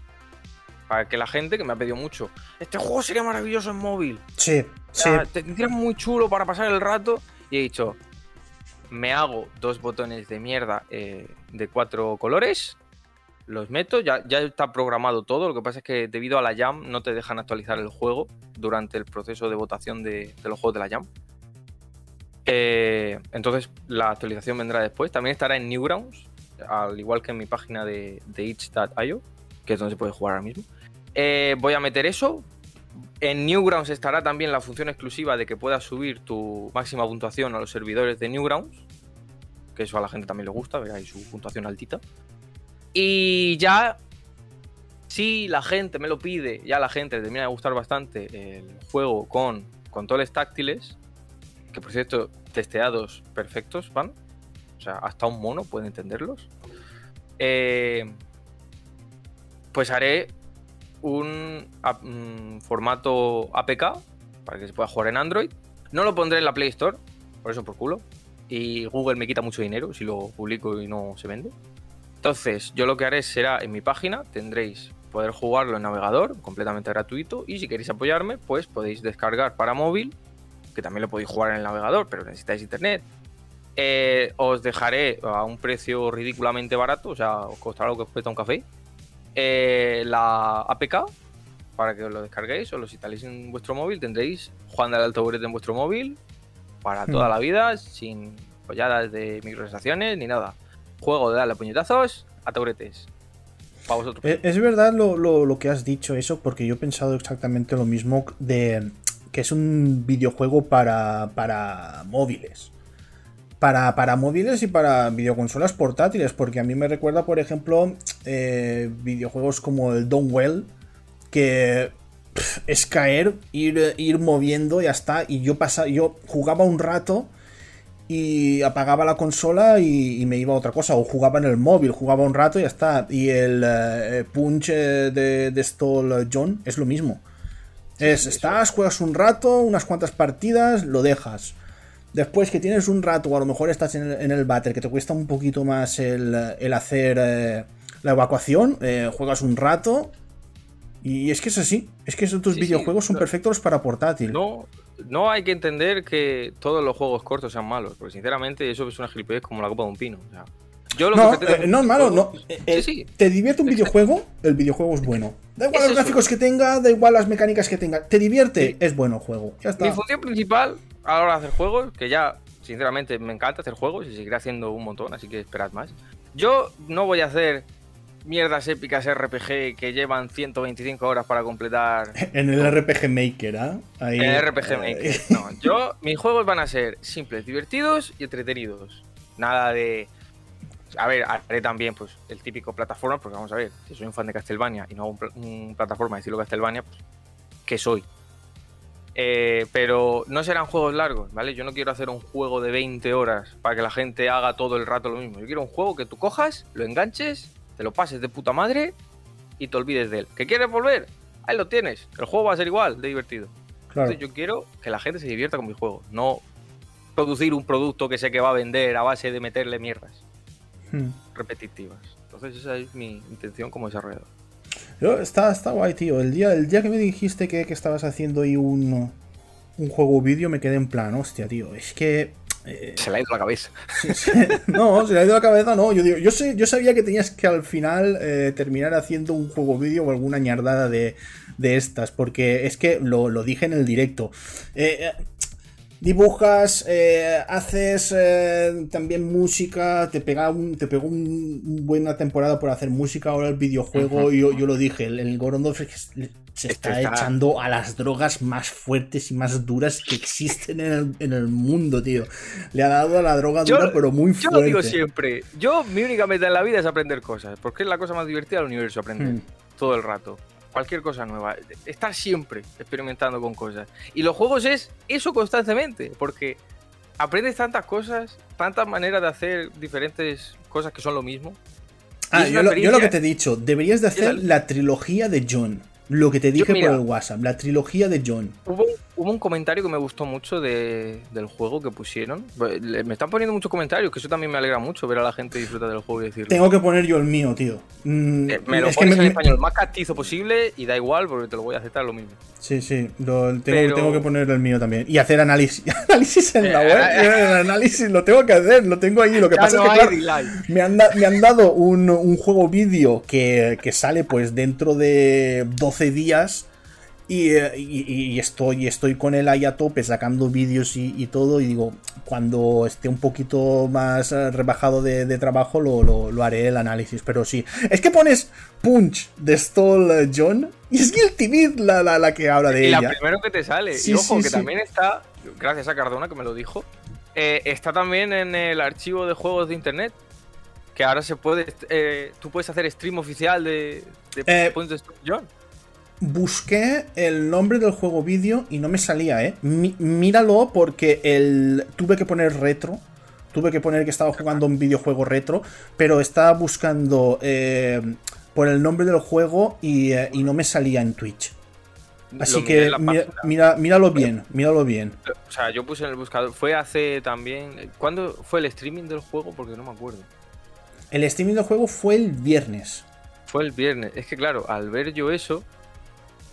para que la gente que me ha pedido mucho, este juego sería maravilloso en móvil. Sí, sí. Te muy chulo para pasar el rato. Y he dicho, me hago dos botones de mierda eh, de cuatro colores, los meto, ya, ya está programado todo. Lo que pasa es que debido a la Jam no te dejan actualizar el juego durante el proceso de votación de, los juegos de la Jam. Eh, entonces la actualización vendrá después. También estará en Newgrounds, al igual que en mi página de, de itch.io, que es donde se puede jugar ahora mismo. Eh, voy a meter eso. En Newgrounds estará también la función exclusiva de que puedas subir tu máxima puntuación a los servidores de Newgrounds. Que eso a la gente también le gusta, ver ahí su puntuación altita. Y ya, si la gente me lo pide, ya la gente le termina de gustar bastante el juego con controles táctiles, que por cierto, testeados perfectos van. O sea, hasta un mono puede entenderlos. Eh, pues haré un mm, formato APK para que se pueda jugar en Android. No lo pondré en la Play Store, por eso por culo. Y Google me quita mucho dinero si lo publico y no se vende. Entonces, yo lo que haré será en mi página, tendréis poder jugarlo en navegador, completamente gratuito. Y si queréis apoyarme, pues podéis descargar para móvil, que también lo podéis jugar en el navegador, pero necesitáis internet. Eh, os dejaré a un precio ridículamente barato, o sea, os costará lo que os cuesta un café eh, la APK para que os lo descarguéis o lo instaléis en vuestro móvil. Tendréis Juan del Alto en vuestro móvil para toda hmm. la vida, sin folladas de microtransacciones ni nada. Juego de darle puñetazos a tauretes. Para vosotros. Eh, es verdad lo, que has dicho eso, porque yo he pensado exactamente lo mismo de que es un videojuego para, para móviles para, móviles y para videoconsolas portátiles, porque a mí me recuerda, por ejemplo, eh, videojuegos como el Well, que es caer, ir, ir moviendo y ya está. Y yo, pasaba, yo jugaba un rato y apagaba la consola y, me iba a otra cosa. O jugaba en el móvil, jugaba un rato y ya está. Y el eh, Punch de, de Stall John es lo mismo. es, estás, juegas un rato, unas cuantas partidas, lo dejas. Después que tienes un rato, o a lo mejor estás en el, en que te cuesta un poquito más el, hacer eh, la evacuación, eh, juegas un rato. Y es que es así, es que estos videojuegos son perfectos para portátil. No, no hay que entender que todos los juegos cortos sean malos, porque sinceramente eso es una gilipollez como la copa de un pino. yo lo no, eh, no es malo, no. te divierte un videojuego, el videojuego es bueno. Da igual los gráficos que tenga, da igual las mecánicas que tenga. Te divierte, es bueno el juego. Ya está. Mi función principal a la hora de hacer juegos, que ya sinceramente me encanta hacer juegos y seguiré haciendo un montón, así que esperad más. Yo no voy a hacer mierdas épicas RPG que llevan 125 horas para completar. En el RPG Maker, ¿ah? En el RPG Maker. No, yo, mis juegos van a ser simples, divertidos y entretenidos. Nada de. A ver, haré también pues el típico plataforma, porque vamos a ver, si soy un fan de Castlevania y no hago un, plataforma de estilo Castlevania, pues, ¿qué soy? Eh, pero no serán juegos largos, ¿vale? Yo no quiero hacer un juego de 20 horas para que la gente haga todo el rato lo mismo. Yo quiero un juego que tú cojas, lo enganches, te lo pases de puta madre y te olvides de él. ¿Que quieres volver? Ahí lo tienes. El juego va a ser igual de divertido. Entonces yo quiero que la gente se divierta con mi juego, no producir un producto que sé que va a vender a base de meterle mierdas hmm. repetitivas. Entonces esa es mi intención como desarrollador está, está guay, tío. El día, el día que me dijiste que, estabas haciendo ahí un, un juego vídeo, me quedé en plan, hostia, tío. Es que Eh, se le ha ido la cabeza. no, se le ha ido la cabeza, no. Yo, digo, yo, sé, yo sabía que tenías que al final eh, terminar haciendo un juego vídeo o alguna ñardada de, de estas, porque es que lo, lo dije en el directo. Eh, dibujas, eh, haces eh, también música, te pega un, te pegó un, buena temporada por hacer música, ahora el videojuego, yo, yo, lo dije, el, el Gorondov se está, echando a las drogas más fuertes y más duras que existen en el, en el mundo, tío. Le ha dado a la droga dura, pero muy fuerte. Yo lo digo siempre, yo mi única meta en la vida es aprender cosas, porque es la cosa más divertida del universo, aprender hmm. todo el rato cualquier cosa nueva. Estar siempre experimentando con cosas. Y los juegos es eso constantemente, porque aprendes tantas cosas, tantas maneras de hacer diferentes cosas que son lo mismo. Ah, yo lo, yo lo, que te he dicho, deberías de hacer la trilogía de John. Lo que te dije por el WhatsApp, la trilogía de John. Hubo, un comentario que me gustó mucho del juego que pusieron. Me están poniendo muchos comentarios, que eso también me alegra mucho ver a la gente disfrutar del juego y decirlo. Tengo que poner yo el mío, tío. Mm, eh, me lo pones en español más castizo posible y da igual porque te lo voy a aceptar lo mismo. Sí, sí, tengo, tengo, que poner el mío también. Y hacer análisis, análisis en la web. el análisis lo tengo que hacer, lo tengo ahí. Lo que pasa es que, claro, me han, me han dado un, un juego vídeo que, que sale pues dentro de 12 días eh, y, estoy, estoy con él ahí a tope sacando vídeos y, todo y digo, cuando esté un poquito más eh, rebajado de, trabajo lo, haré el análisis, pero sí. Es que pones Punch de Stall eh, John y es Guilty Beat la, la, que habla de y ella. la primero que te sale. y ojo, que también está, gracias a Cardona que me lo dijo, está también en el archivo de juegos de internet que ahora se puede, tú puedes hacer stream oficial de, de Punch de Stall John busqué el nombre del juego vídeo y no me salía, ¿eh? míralo porque el... tuve que poner retro. Tuve que poner que estaba jugando un videojuego retro, pero estaba buscando eh, por el nombre del juego eh, y, no me salía en Twitch. Así que mira, míralo bien, míralo bien. O sea, yo puse en el buscador. Fue hace también. ¿Cuándo fue el streaming del juego? Porque no me acuerdo. El streaming del juego fue el viernes. Fue el viernes. Es que claro, al ver yo eso,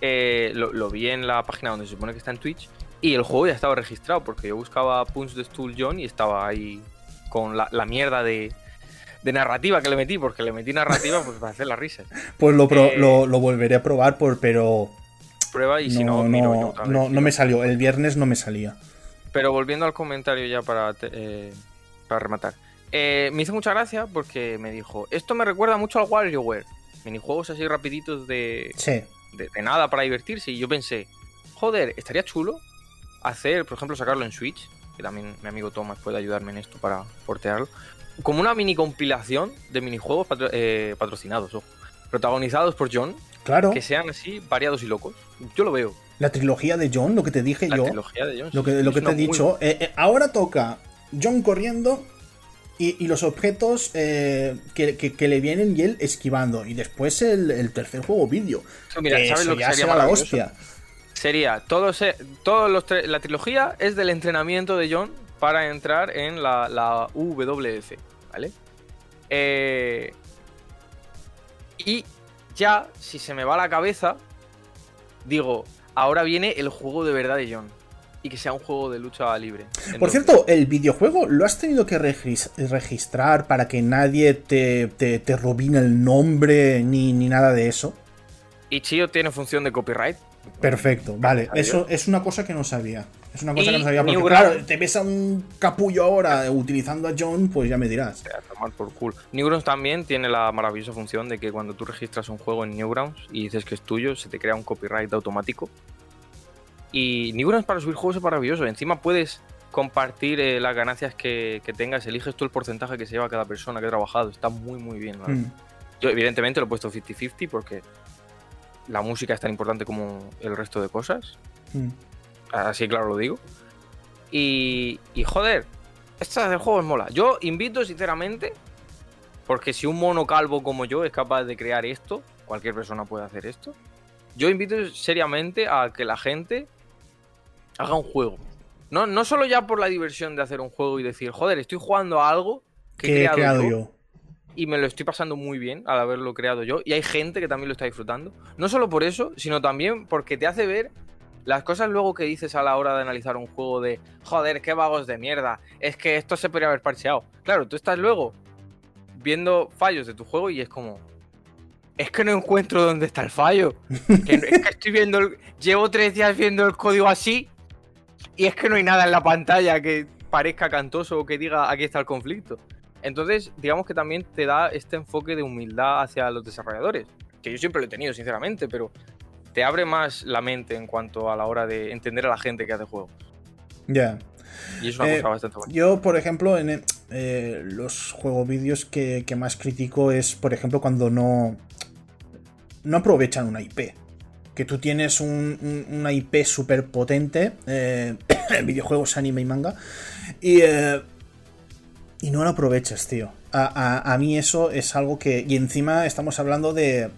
eh, lo, vi en la página donde se supone que está en Twitch y el juego ya estaba registrado porque yo buscaba Punch de Stool John y estaba ahí con la, mierda de, narrativa que le metí, porque le metí narrativa pues para hacer las risas. Pues lo, eh, lo, volveré a probar, por, pero... Prueba y si no, no, no, no me salió, el viernes no me salía. Pero volviendo al comentario ya para, eh, para rematar. me hizo mucha gracia porque me dijo, esto me recuerda mucho al WarioWare. Minijuegos así rapiditos de... Sí de, nada para divertirse. Y yo pensé, joder, estaría chulo hacer, por ejemplo, sacarlo en Switch, que también mi amigo Thomas puede ayudarme en esto para portearlo, como una mini compilación de minijuegos eh, patrocinados, protagonizados por John. Claro. Que sean así variados y locos. Yo lo veo. La trilogía de John, lo que te dije yo. Trilogía de John, lo que, lo que te he dicho. Eh, eh, ahora toca John corriendo y, los objetos eh, que, le vienen y él esquivando. Y después el, tercer juego vídeo. mira, ¿sabes lo que sería la hostia? Sería, todo todos los la trilogía es del entrenamiento de John para entrar en la, la WF, ¿vale? Eh, y ya, si se me va la cabeza, digo, ahora viene el juego de verdad de John y que sea un juego de lucha libre. Por cierto, el videojuego lo has tenido que registrar para que nadie te, te, robine el nombre ni, ni nada de eso. Y Chio tiene función de copyright. Perfecto, vale. Eso es una cosa que no sabía. Es una cosa que no sabía. Porque, claro, te ves a un capullo ahora utilizando a John, pues ya me dirás. tomar por cool. Newgrounds también tiene la maravillosa función de que cuando tú registras un juego en Newgrounds y dices que es tuyo, se te crea un copyright automático y Newgrounds para subir juegos es maravilloso. Encima puedes compartir eh, las ganancias que, tengas, eliges tú el porcentaje que se lleva cada persona que ha trabajado. Está muy, muy bien. Hmm. Yo, evidentemente, lo he puesto 50-50 porque la música es tan importante como el resto de cosas. Hmm. Así, claro, lo digo. Y, y joder, esta del juego es mola. Yo invito, sinceramente, porque si un mono calvo como yo es capaz de crear esto, cualquier persona puede hacer esto. Yo invito seriamente a que la gente haga un juego. No, no solo ya por la diversión de hacer un juego y decir, joder, estoy jugando a algo que he creado, yo, Y me lo estoy pasando muy bien al haberlo creado yo. Y hay gente que también lo está disfrutando. No solo por eso, sino también porque te hace ver las cosas luego que dices a la hora de analizar un juego de, joder, qué vagos de mierda, es que esto se podría haber parcheado. Claro, tú estás luego viendo fallos de tu juego y es como, es que no encuentro dónde está el fallo. es que estoy viendo, llevo tres días viendo el código así y es que no hay nada en la pantalla que parezca cantoso o que diga aquí está el conflicto. Entonces, digamos que también te da este enfoque de humildad hacia los desarrolladores, que yo siempre lo he tenido, sinceramente, pero te abre más la mente en cuanto a la hora de entender a la gente que hace juegos. Ya. Y es una cosa eh, bastante buena. Yo, por ejemplo, en eh, los juegos vídeos que, más critico es, por ejemplo, cuando no, no aprovechan una IP. Que tú tienes una IP súper potente, eh, videojuegos, anime y manga, y, y no la aprovechas, tío. A, a, mí eso es algo que... Y encima estamos hablando de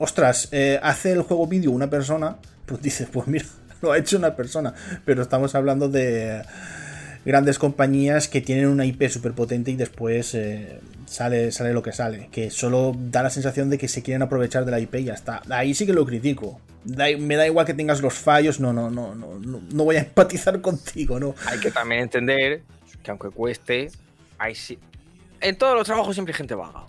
ostras, eh, hace el juego vídeo una persona, pues dices, pues mira, lo ha hecho una persona, pero estamos hablando de grandes compañías que tienen una IP súper potente y después eh, sale, sale lo que sale, que solo da la sensación de que se quieren aprovechar de la IP y ya está. Ahí sí que lo critico. me da igual que tengas los fallos, no, no, no, no, no, voy a empatizar contigo, no. Hay que también entender que aunque cueste, hay en todos los trabajos siempre hay gente vaga.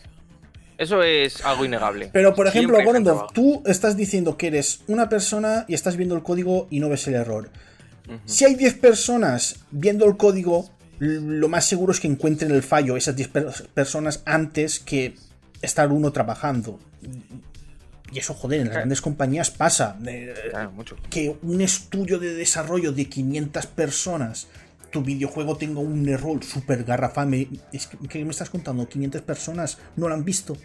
Eso es algo innegable. Pero, por ejemplo, Gorondov, tú estás diciendo que eres una persona y estás viendo el código y no ves el error. Si hay 10 personas viendo el código, lo más seguro es que encuentren el fallo, esas 10 personas, antes que estar uno trabajando. Y eso, joder, en las grandes compañías pasa. Que un estudio de desarrollo de 500 personas tu videojuego tenga un error súper garrafame. ¿Qué me estás contando? ¿500 personas no lo han visto?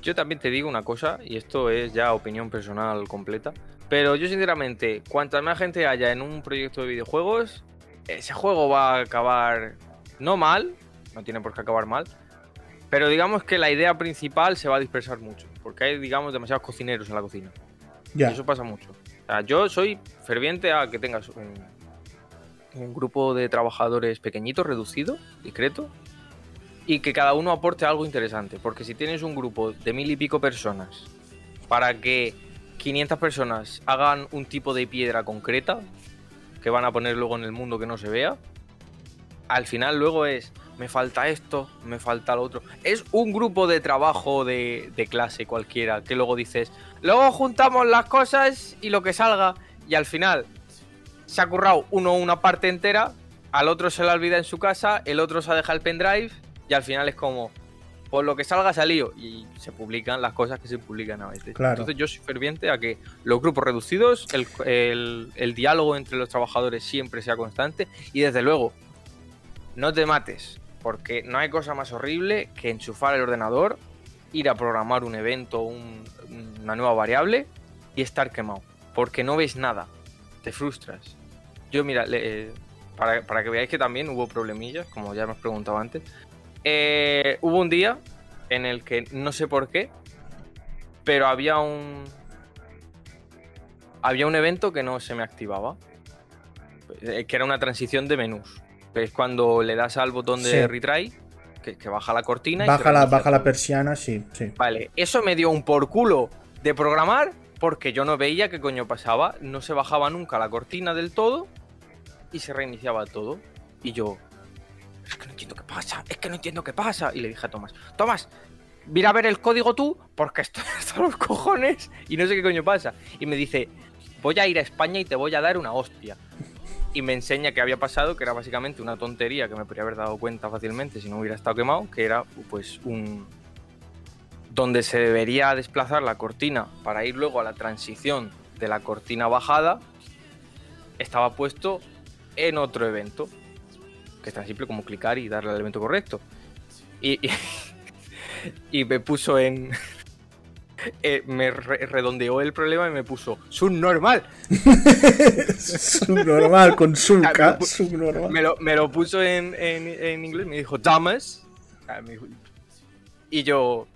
Yo también te digo una cosa, y esto es ya opinión personal completa, pero yo sinceramente, cuanta más gente haya en un proyecto de videojuegos, ese juego va a acabar no mal, no tiene por qué acabar mal, pero digamos que la idea principal se va a dispersar mucho, porque hay, digamos, demasiados cocineros en la cocina. Y eso pasa mucho. yo soy ferviente a que tengas un, un grupo de trabajadores pequeñito, reducido, discreto, y que cada uno aporte algo interesante. Porque si tienes un grupo de mil y pico personas para que 500 personas hagan un tipo de piedra concreta que van a poner luego en el mundo que no se vea, al final luego es, me falta esto, me falta lo otro. Es un grupo de trabajo de, clase cualquiera que luego dices, luego juntamos las cosas y lo que salga. Y al final se ha currado uno una parte entera, al otro se la olvida en su casa, el otro se ha dejado el pendrive y al final es como, por lo que salga salió y se publican las cosas que se publican a veces. Entonces yo soy ferviente a que los grupos reducidos, el, diálogo entre los trabajadores siempre sea constante y desde luego, no te mates, porque no hay cosa más horrible que enchufar el ordenador, ir a programar un evento, una nueva variable y estar quemado, porque no ves nada, te frustras. Yo, mira, eh, para, que veáis que también hubo problemillas, como ya hemos preguntado antes. Eh, hubo un día en el que no sé por qué, pero había un. Había un evento que no se me activaba. Eh, que era una transición de menús. Es cuando le das al botón de retry, que, baja la cortina. Baja, la, baja la persiana, sí, sí. Vale, eso me dio un por culo de programar porque yo no veía qué coño pasaba. No se bajaba nunca la cortina del todo y se reiniciaba todo. Y yo, es que no entiendo qué pasa, es que no entiendo qué pasa. Y le dije a Tomás, Tomás, mira a ver el código tú, porque estoy hasta los cojones y no sé qué coño pasa. Y me dice, voy a ir a España y te voy a dar una hostia. Y me enseña qué había pasado, que era básicamente una tontería que me podría haber dado cuenta fácilmente si no hubiera estado quemado, que era pues un... donde se debería desplazar la cortina para ir luego a la transición de la cortina bajada, estaba puesto en otro evento. Que es tan simple como clicar y darle al evento correcto. Y, y, me puso en. Eh, me redondeó el problema y me puso subnormal. subnormal, con sulca. Me, lo, me lo puso en, en, inglés, me dijo Thomas. Ah, y yo,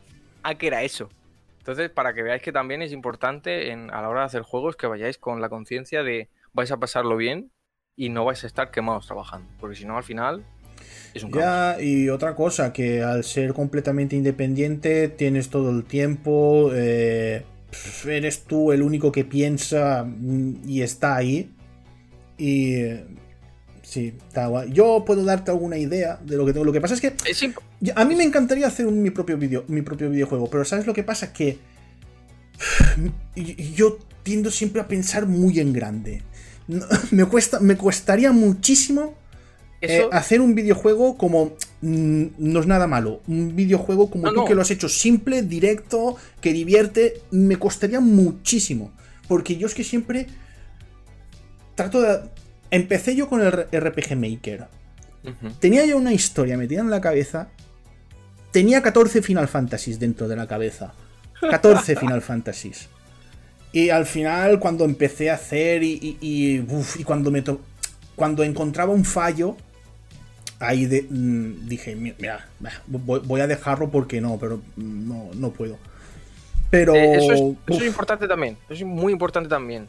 ¿a qué era eso? Entonces, para que veáis que también es importante en, a la hora de hacer juegos que vayáis con la conciencia de vais a pasarlo bien y no vais a estar quemados trabajando, porque si no al final es un Ya, y otra cosa, que al ser completamente independiente tienes todo el tiempo, eh, eres tú el único que piensa mm, y está ahí. Y Sí, está guay. Yo puedo darte alguna idea de lo que tengo. Lo que pasa es que. a mí me encantaría hacer mi, propio video, mi propio videojuego, pero ¿sabes lo que pasa? Que. Yo tiendo siempre a pensar muy en grande. Me, cuesta, me costaría muchísimo eh, hacer un videojuego como. Mm, no es nada malo. Un videojuego como tú que lo has hecho simple, directo, que divierte. Me costaría muchísimo. Porque yo es que siempre. Trato de Empecé yo con el RPG Maker. Tenía yo una historia metida en la cabeza. Tenía 14 Final Fantasies dentro de la cabeza. 14 Final Fantasies. Y al final, cuando empecé a hacer y, y, cuando me cuando encontraba un fallo, ahí mm, dije, mira, voy, a dejarlo porque no, pero no, no puedo. Pero... Eh, eso, es, importante también, eso es muy importante también.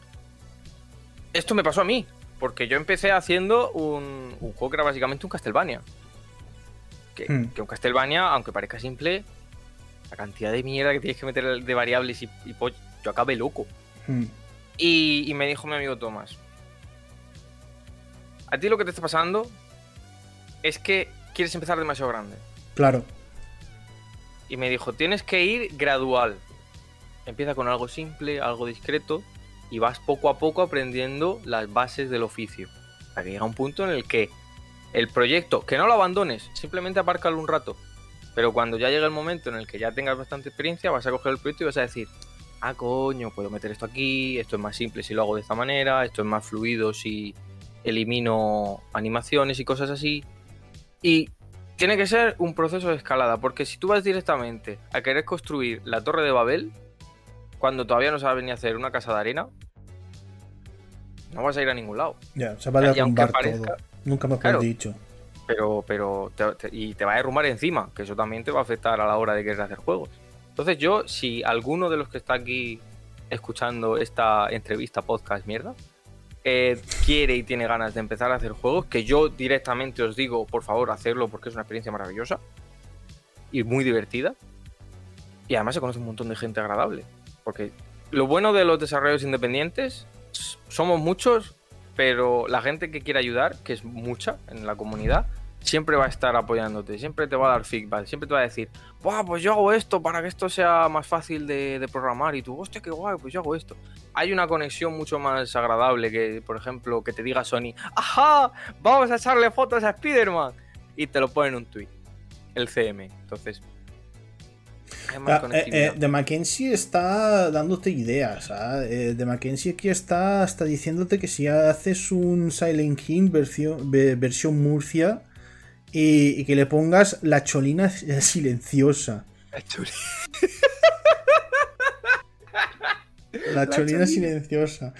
Esto me pasó a mí. Porque yo empecé haciendo un, juego que era básicamente un Castlevania. Hmm. Que, un Castlevania, aunque parezca simple, la cantidad de mierda que tienes que meter de variables y, yo acabé loco. Hmm. Y, me dijo mi amigo Tomás, a ti lo que te está pasando es que quieres empezar demasiado grande. Claro. Y me dijo, tienes que ir gradual. Empieza con algo simple, algo discreto, y vas poco a poco aprendiendo las bases del oficio. Hasta que llega un punto en el que el proyecto, que no lo abandones, simplemente apárcalo un rato. Pero cuando ya llegue el momento en el que ya tengas bastante experiencia, vas a coger el proyecto y vas a decir, ah, coño, puedo meter esto aquí, esto es más simple si lo hago de esta manera, esto es más fluido si elimino animaciones y cosas así. Y tiene que ser un proceso de escalada, porque si tú vas directamente a querer construir la torre de Babel, cuando todavía no sabes ni hacer una casa de arena, no vas a ir a ningún lado. Ya, se va a derrumbar todo. Nunca me has dicho. Pero, pero, y te va a derrumbar encima, que eso también te va a afectar a la hora de querer hacer juegos. Entonces yo, si alguno de los que está aquí escuchando esta entrevista, podcast, mierda, eh, quiere y tiene ganas de empezar a hacer juegos, que yo directamente os digo, por favor, hacerlo porque es una experiencia maravillosa y muy divertida. Y además se conoce un montón de gente agradable. Porque lo bueno de los desarrollos independientes, somos muchos, pero la gente que quiere ayudar, que es mucha en la comunidad, siempre va a estar apoyándote, siempre te va a dar feedback, siempre te va a decir, Buah, pues yo hago esto para que esto sea más fácil de, programar y tú, hostia, qué guay, pues yo hago esto. Hay una conexión mucho más agradable que, por ejemplo, que te diga Sony, ajá, vamos a echarle fotos a Spider-Man y te lo pone en un tweet, el CM. Entonces, Ah, eh, eh, de Mackenzie está dándote ideas. ¿ah? Eh, de Mackenzie aquí está hasta diciéndote que si haces un Silent King versión, versión Murcia y, que le pongas la cholina silenciosa. La cholina. la, cholina, silenciosa.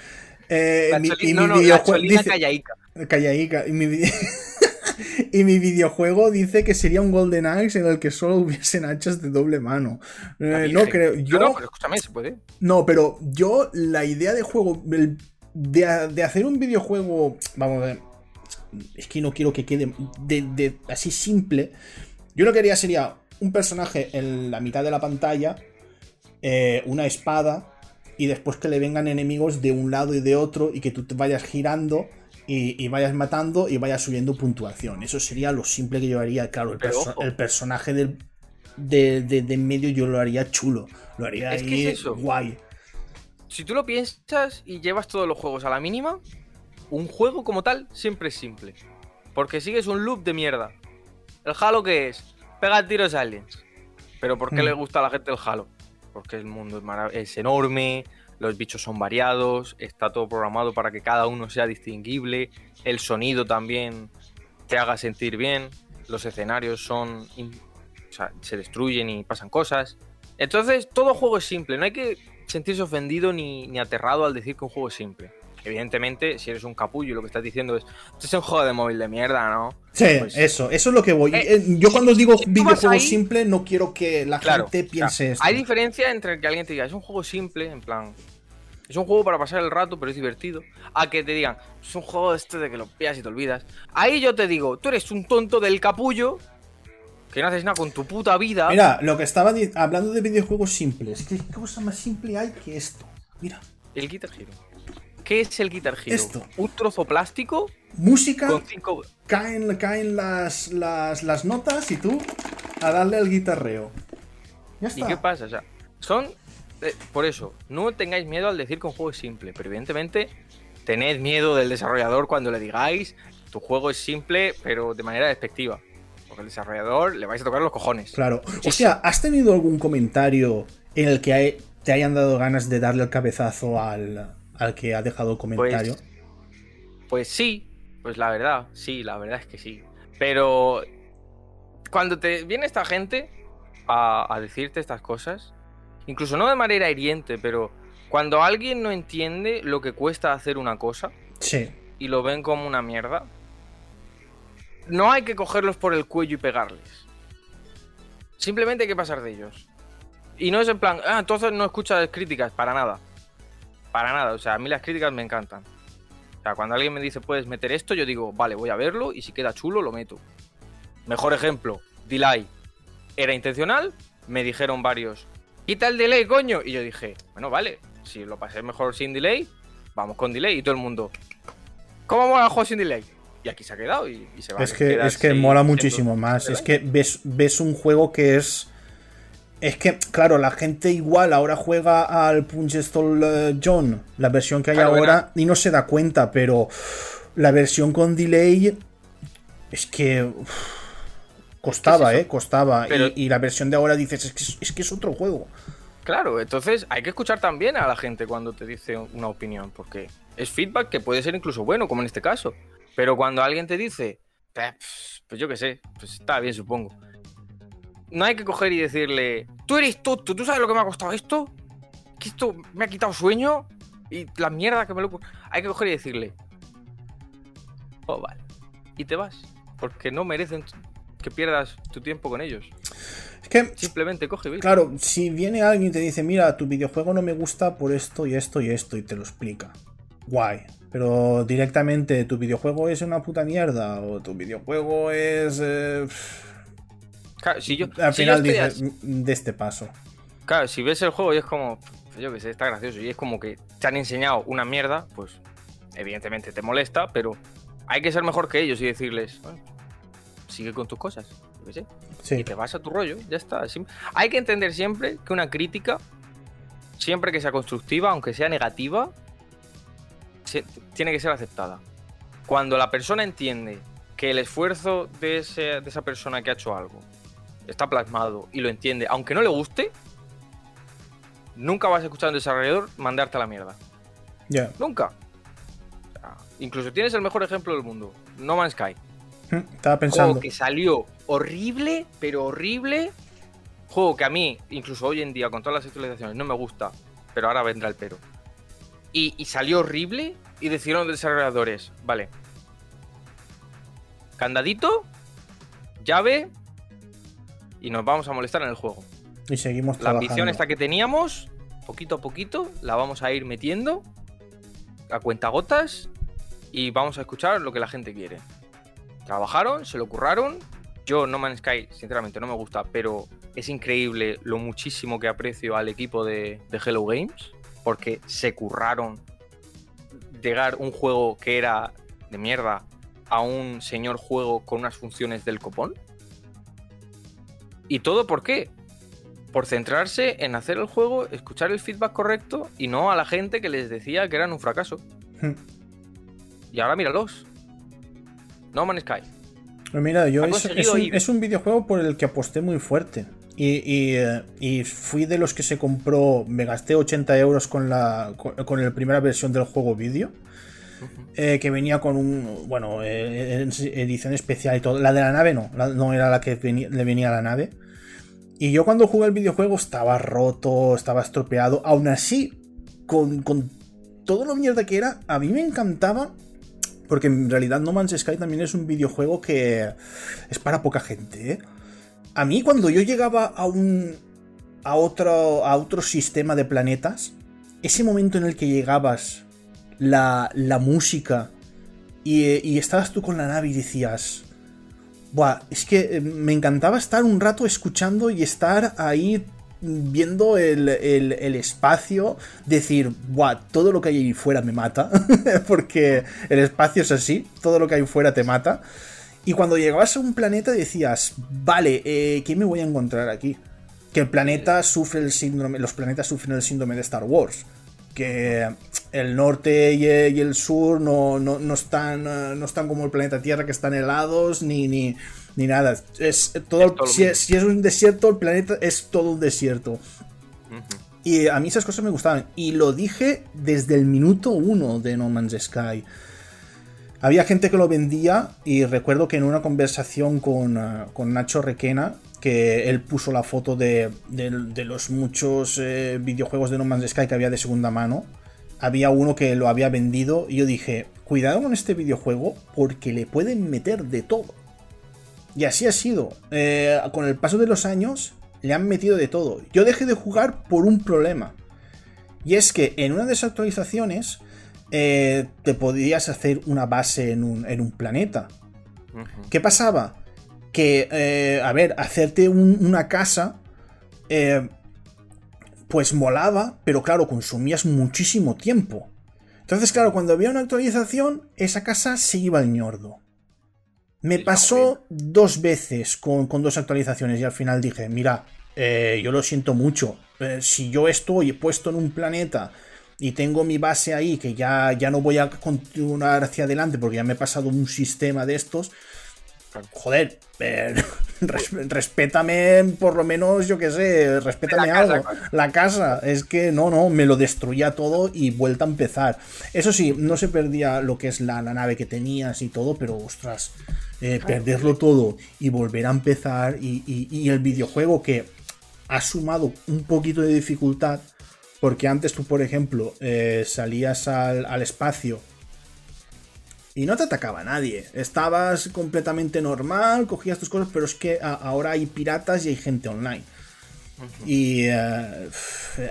la cholina, no, la cholina callaica. Callaica. Y mi, y mi videojuego dice que sería un Golden Axe en el que solo hubiesen hachas de doble mano. Eh, no creo. Yo, no, pero se puede. No, pero yo la idea de juego. de, hacer un videojuego. Vamos a ver. Es que no quiero que quede de, así simple. Yo lo que haría sería un personaje en la mitad de la pantalla, eh, una espada, y después que le vengan enemigos de un lado y de otro, y que tú te vayas girando y, vayas matando y vayas subiendo puntuación. Eso sería lo simple que yo haría. Claro, el, personaje del, de, medio yo lo haría chulo. Lo haría ahí guay. Si tú lo piensas y llevas todos los juegos a la mínima, un juego como tal siempre es simple. Porque sigues un loop de mierda. ¿El Halo qué es? Pega tiros aliens. ¿Pero por qué le mm. gusta a la gente el Halo? Porque el mundo es, es enorme, los bichos son variados, está todo programado para que cada uno sea distinguible, el sonido también te haga sentir bien, los escenarios son... Se destruyen y pasan cosas. Entonces, todo juego es simple, no hay que sentirse ofendido ni, aterrado al decir que un juego es simple. Evidentemente, si eres un capullo, lo que estás diciendo es, esto es un juego de móvil de mierda, ¿no? Sí, pues eso, eso es lo que voy. Eh, eh, yo cuando os digo videojuego simple, no quiero que la gente piense Hay diferencia entre que alguien te diga, es un juego simple, en plan, es un juego para pasar el rato, pero es divertido. A que te digan, es un juego este de que lo pillas y te olvidas. Ahí yo te digo, tú eres un tonto del capullo Que no haces nada con tu puta vida. Mira, lo que estaba hablando de videojuegos simples. ¿Qué cosa más simple hay que esto? Mira. El Guitar Hero. ¿Qué es el Guitar Hero? Esto. ¿Un trozo plástico? Música. Caen, caen las, las, notas y tú a darle al guitarreo. Ya está. ¿Y qué pasa? O sea, son. Eh, por eso, no tengáis miedo al decir que un juego es simple, pero evidentemente tened miedo del desarrollador cuando le digáis tu juego es simple, pero de manera despectiva. Porque al desarrollador le vais a tocar los cojones. Claro. O sea, ¿has tenido algún comentario en el que te hayan dado ganas de darle el cabezazo al, que ha dejado comentario? Pues, pues, sí, pues la verdad, sí, la verdad es que sí. Pero cuando te viene esta gente a, a decirte estas cosas, incluso no de manera hiriente, pero cuando alguien no entiende lo que cuesta hacer una cosa sí. y lo ven como una mierda, no hay que cogerlos por el cuello y pegarles. Simplemente hay que pasar de ellos. Y no es en plan, ah, entonces no escuchas críticas, para nada. Para nada, o sea, a mí las críticas me encantan. O sea, cuando alguien me dice, puedes meter esto, yo digo, vale, voy a verlo y si queda chulo, lo meto. Mejor ejemplo, delay. ¿Era intencional? Me dijeron varios, quita el delay, coño. Y yo dije, bueno, vale, si lo pasé mejor sin delay, vamos con delay. Y todo el mundo, ¿cómo mola el juego sin delay? Y aquí se ha quedado y, se va Es que, es que mola muchísimo más. Es que ves, ves un juego que es. Es que, claro, la gente igual ahora juega al Punch Stall John, la versión que hay ahora, y no se da cuenta, pero la versión con delay es que. costaba, ¿eh? Costaba. Y, la versión de ahora dices, es que es, que es otro juego. Claro, entonces hay que escuchar también a la gente cuando te dice una opinión, porque es feedback que puede ser incluso bueno, como en este caso. Pero cuando alguien te dice, pues yo qué sé, pues está bien, supongo. No hay que coger y decirle, tú eres tonto, ¿tú sabes lo que me ha costado esto? Que esto me ha quitado sueño y la mierda que me lo... Hay que coger y decirle, oh, vale. Y te vas, porque no merecen que pierdas tu tiempo con ellos. Es que. Simplemente coge y Claro, si viene alguien y te dice, mira, tu videojuego no me gusta por esto y esto y esto, y te lo explica. Guay. Pero directamente, tu videojuego es una puta mierda. O tu videojuego es. Eh, claro, si yo. Al final dices, mm, de este paso. Claro, si ves el juego y es como. Yo que sé, está gracioso. Y es como que te han enseñado una mierda, pues. Evidentemente te molesta, pero hay que ser mejor que ellos y decirles. sigue con tus cosas. Y te vas a tu rollo, ya está. Hay que entender siempre que una crítica, siempre que sea constructiva, aunque sea negativa, tiene que ser aceptada. Cuando la persona entiende que el esfuerzo de, esa persona que ha hecho algo está plasmado y lo entiende, aunque no le guste, nunca vas a escuchar a un desarrollador mandarte a la mierda. Ya. Nunca. incluso tienes el mejor ejemplo del mundo, No Man's Sky. Estaba pensando. Juego que salió horrible, pero horrible. Juego que a mí, incluso hoy en día, con todas las actualizaciones, no me gusta. Pero ahora vendrá el pero. Y, salió horrible. Y decidieron los desarrolladores: Vale. Candadito. Llave. Y nos vamos a molestar en el juego. Y seguimos La ambición esta que teníamos, poquito a poquito, la vamos a ir metiendo a cuentagotas y vamos a escuchar lo que la gente quiere. Trabajaron, se lo curraron. Yo, No Man's Sky, sinceramente no me gusta, pero es increíble lo muchísimo que aprecio al equipo de, Hello Games, porque se curraron llegar un juego que era de mierda a un señor juego con unas funciones del copón. ¿Y todo por qué? Por centrarse en hacer el juego, escuchar el feedback correcto y no a la gente que les decía que eran un fracaso. Hmm. y ahora míralos. No Man's Sky. Pues mira, yo es, un, videojuego por el que aposté muy fuerte. Eh, y, fui de los que se compró, me gasté 80 euros con la, con, la primera versión del juego vídeo. Eh, que venía con un, bueno, eh, edición especial y todo. La de la nave no, no era la que le venía a la nave. Y yo cuando jugué el videojuego estaba roto, estaba estropeado. Aún así, con, con todo lo mierda que era, a mí me encantaba porque en realidad No Man's Sky también es un videojuego que es para poca gente. ¿eh? A mí cuando yo llegaba a un... A otro, a otro sistema de planetas, ese momento en el que llegabas, la, la música, y, estabas tú con la nave y decías, Buah, es que eh, me encantaba estar un rato escuchando y estar ahí viendo el, espacio, decir, Buah, todo lo que hay ahí fuera me mata, porque el espacio es así, todo lo que hay fuera te mata. Y cuando llegabas a un planeta decías, vale, eh, ¿qué me voy a encontrar aquí? Que el planeta sufre el síndrome, los planetas sufren el síndrome de Star Wars. Que el norte y el sur no, no, están, no están como el planeta Tierra, que están helados, ni, ni, ni nada. Es todo, si, es, un desierto, el planeta es todo un desierto. Y a mí esas cosas me gustaban. Y lo dije desde el minuto uno de No Man's Sky. Había gente que lo vendía y recuerdo que en una conversación con, uh, Nacho Requena, que él puso la foto de, los muchos eh, videojuegos de No Man's Sky que había de segunda mano, había uno que lo había vendido y yo dije, cuidado con este videojuego porque le pueden meter de todo. Y así ha sido. Eh, con el paso de los años le han metido de todo. Yo dejé de jugar por un problema. Y es que en una de esas actualizaciones eh, te podías hacer una base en un, planeta. ¿Qué pasaba? Que, eh, a ver, hacerte una casa, eh, pues molaba, pero claro, consumías muchísimo tiempo. Entonces, claro, cuando había una actualización, esa casa se iba al ñordo. Me pasó dos veces con, dos actualizaciones y al final dije, mira, yo lo siento mucho. si yo estoy puesto en un planeta y tengo mi base ahí que ya, ya no voy a continuar hacia adelante porque ya me he pasado un sistema de estos. Joder, respétame por lo menos, yo qué sé, respétame algo. la casa, es que no, no, me lo destruía todo y vuelta a empezar. Eso sí, no se perdía lo que es la, nave que tenías y todo, pero ostras, eh, perderlo todo y volver a empezar y, y el videojuego que ha sumado un poquito de dificultad porque antes tú, por ejemplo, eh, salías al, espacio y no te atacaba nadie. Estabas completamente normal, cogías tus cosas, pero es que ahora hay piratas y hay gente online. Y eh,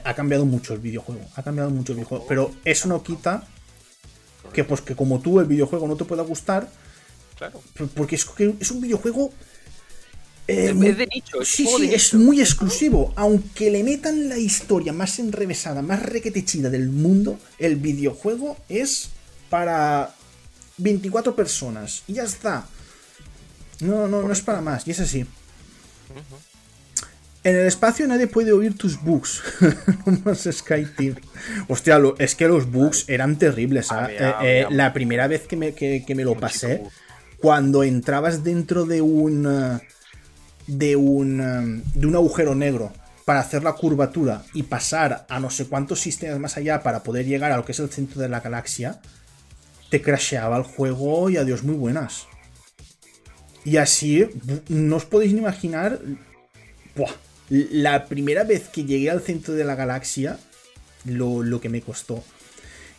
ha cambiado mucho el videojuego. Ha cambiado mucho el videojuego. Pero eso no quita que, pues, que como tú el videojuego no te pueda gustar. Claro. Porque es, es un videojuego eh, es de nicho. Es sí, sí, es muy exclusivo. Aunque le metan la historia más enrevesada, más requetechida del mundo, el videojuego es para 24 personas. Y ya está. No, no, no es para más. Y es así. En el espacio nadie puede oír tus bugs. Sky Team. Hostia, es que los bugs eran terribles. ¿ah? Eh, eh, la primera vez que me, que me lo pasé, cuando entrabas dentro de un de un, de un agujero negro para hacer la curvatura y pasar a no sé cuántos sistemas más allá para poder llegar a lo que es el centro de la galaxia, te crasheaba el juego y adiós muy buenas. Y así, no os podéis ni imaginar la primera vez que llegué al centro de la galaxia, lo, que me costó.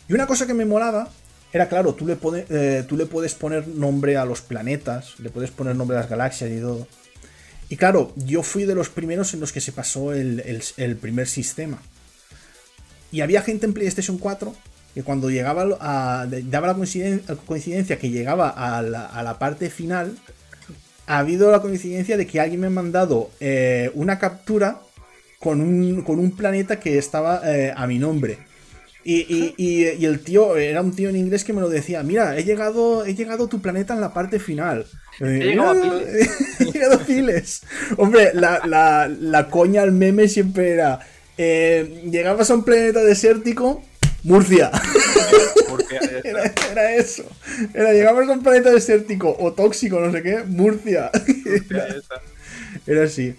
Y una cosa que me molaba era, claro, tú le, eh, tú le puedes poner nombre a los planetas, le puedes poner nombre a las galaxias y todo. Y claro, yo fui de los primeros en los que se pasó el, primer sistema. Y había gente en PlayStation 4 que cuando llegaba a, daba la coincidencia, que llegaba a la, parte final, ha habido la coincidencia de que alguien me ha mandado eh, una captura con un, con un, planeta que estaba eh, a mi nombre. Y, el tío, era un tío en inglés que me lo decía, mira, he llegado, he llegado a tu planeta en la parte final. He llegado, a Piles. Hombre, la, coña al meme siempre era, eh, llegabas a un planeta desértico, Murcia. era, eso. Era, llegabas a un planeta desértico o tóxico, no sé qué, Murcia. era así.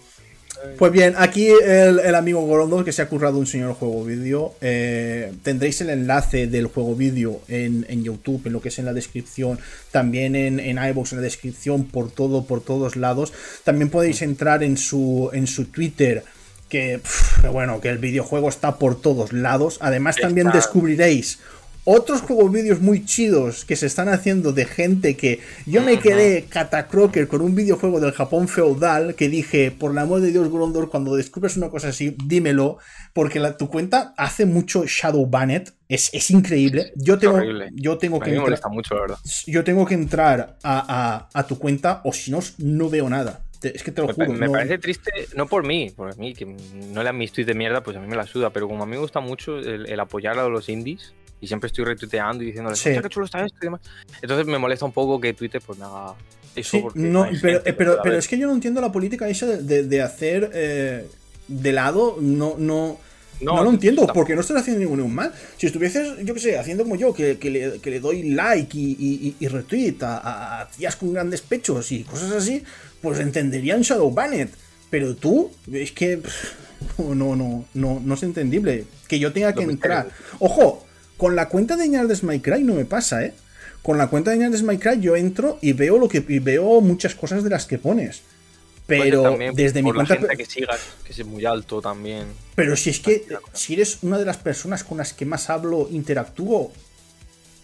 Pues bien, aquí el, amigo Gorondo que se ha currado un señor juego vídeo. Eh, tendréis el enlace del juego vídeo en, YouTube, en lo que es en la descripción, también en, en iVoox, en la descripción, por todo, por todos lados. También podéis entrar en su, en su Twitter, que bueno, que el videojuego está por todos lados. Además, también descubriréis otros juegos vídeos muy chidos que se están haciendo de gente que yo me quedé catacroker con un videojuego del Japón feudal que dije, por el amor de Dios, Grondor, cuando descubres una cosa así, dímelo, porque la, tu cuenta hace mucho Shadow Bannet, es, es increíble. Yo tengo, yo tengo que entrar, mucho, la verdad. Yo tengo que entrar a, a, a tu cuenta o si no, no veo nada. Es que te lo juro. Me, parece triste, no por mí, por mí, que no le han mis tweets de mierda, pues a mí me la suda, pero como a mí me gusta mucho el, apoyar a los indies, y siempre estoy retuiteando y diciéndoles, sí. qué chulo está esto y demás. Entonces me molesta un poco que Twitter pues me haga eso. porque no, pero, pero, pero, es que yo no entiendo la política esa de, de, hacer eh, de lado, no, no, no, lo entiendo, porque no estás haciendo ningún mal. Si estuvieses, yo qué sé, haciendo como yo, que, que, le, que le, doy like y, y, retweet a, a, tías con grandes pechos y cosas así, pues entenderían Shadow Bannet. Pero tú, es que. No, no, no, no es entendible. Que yo tenga que entrar. Ojo, con la cuenta de Ñardes My Cry no me pasa, ¿eh? Con la cuenta de Ñardes My Cry yo entro y veo lo que y veo muchas cosas de las que pones. Pero desde mi cuenta. que sigas, que es muy alto también. Pero si es que si eres una de las personas con las que más hablo, interactúo,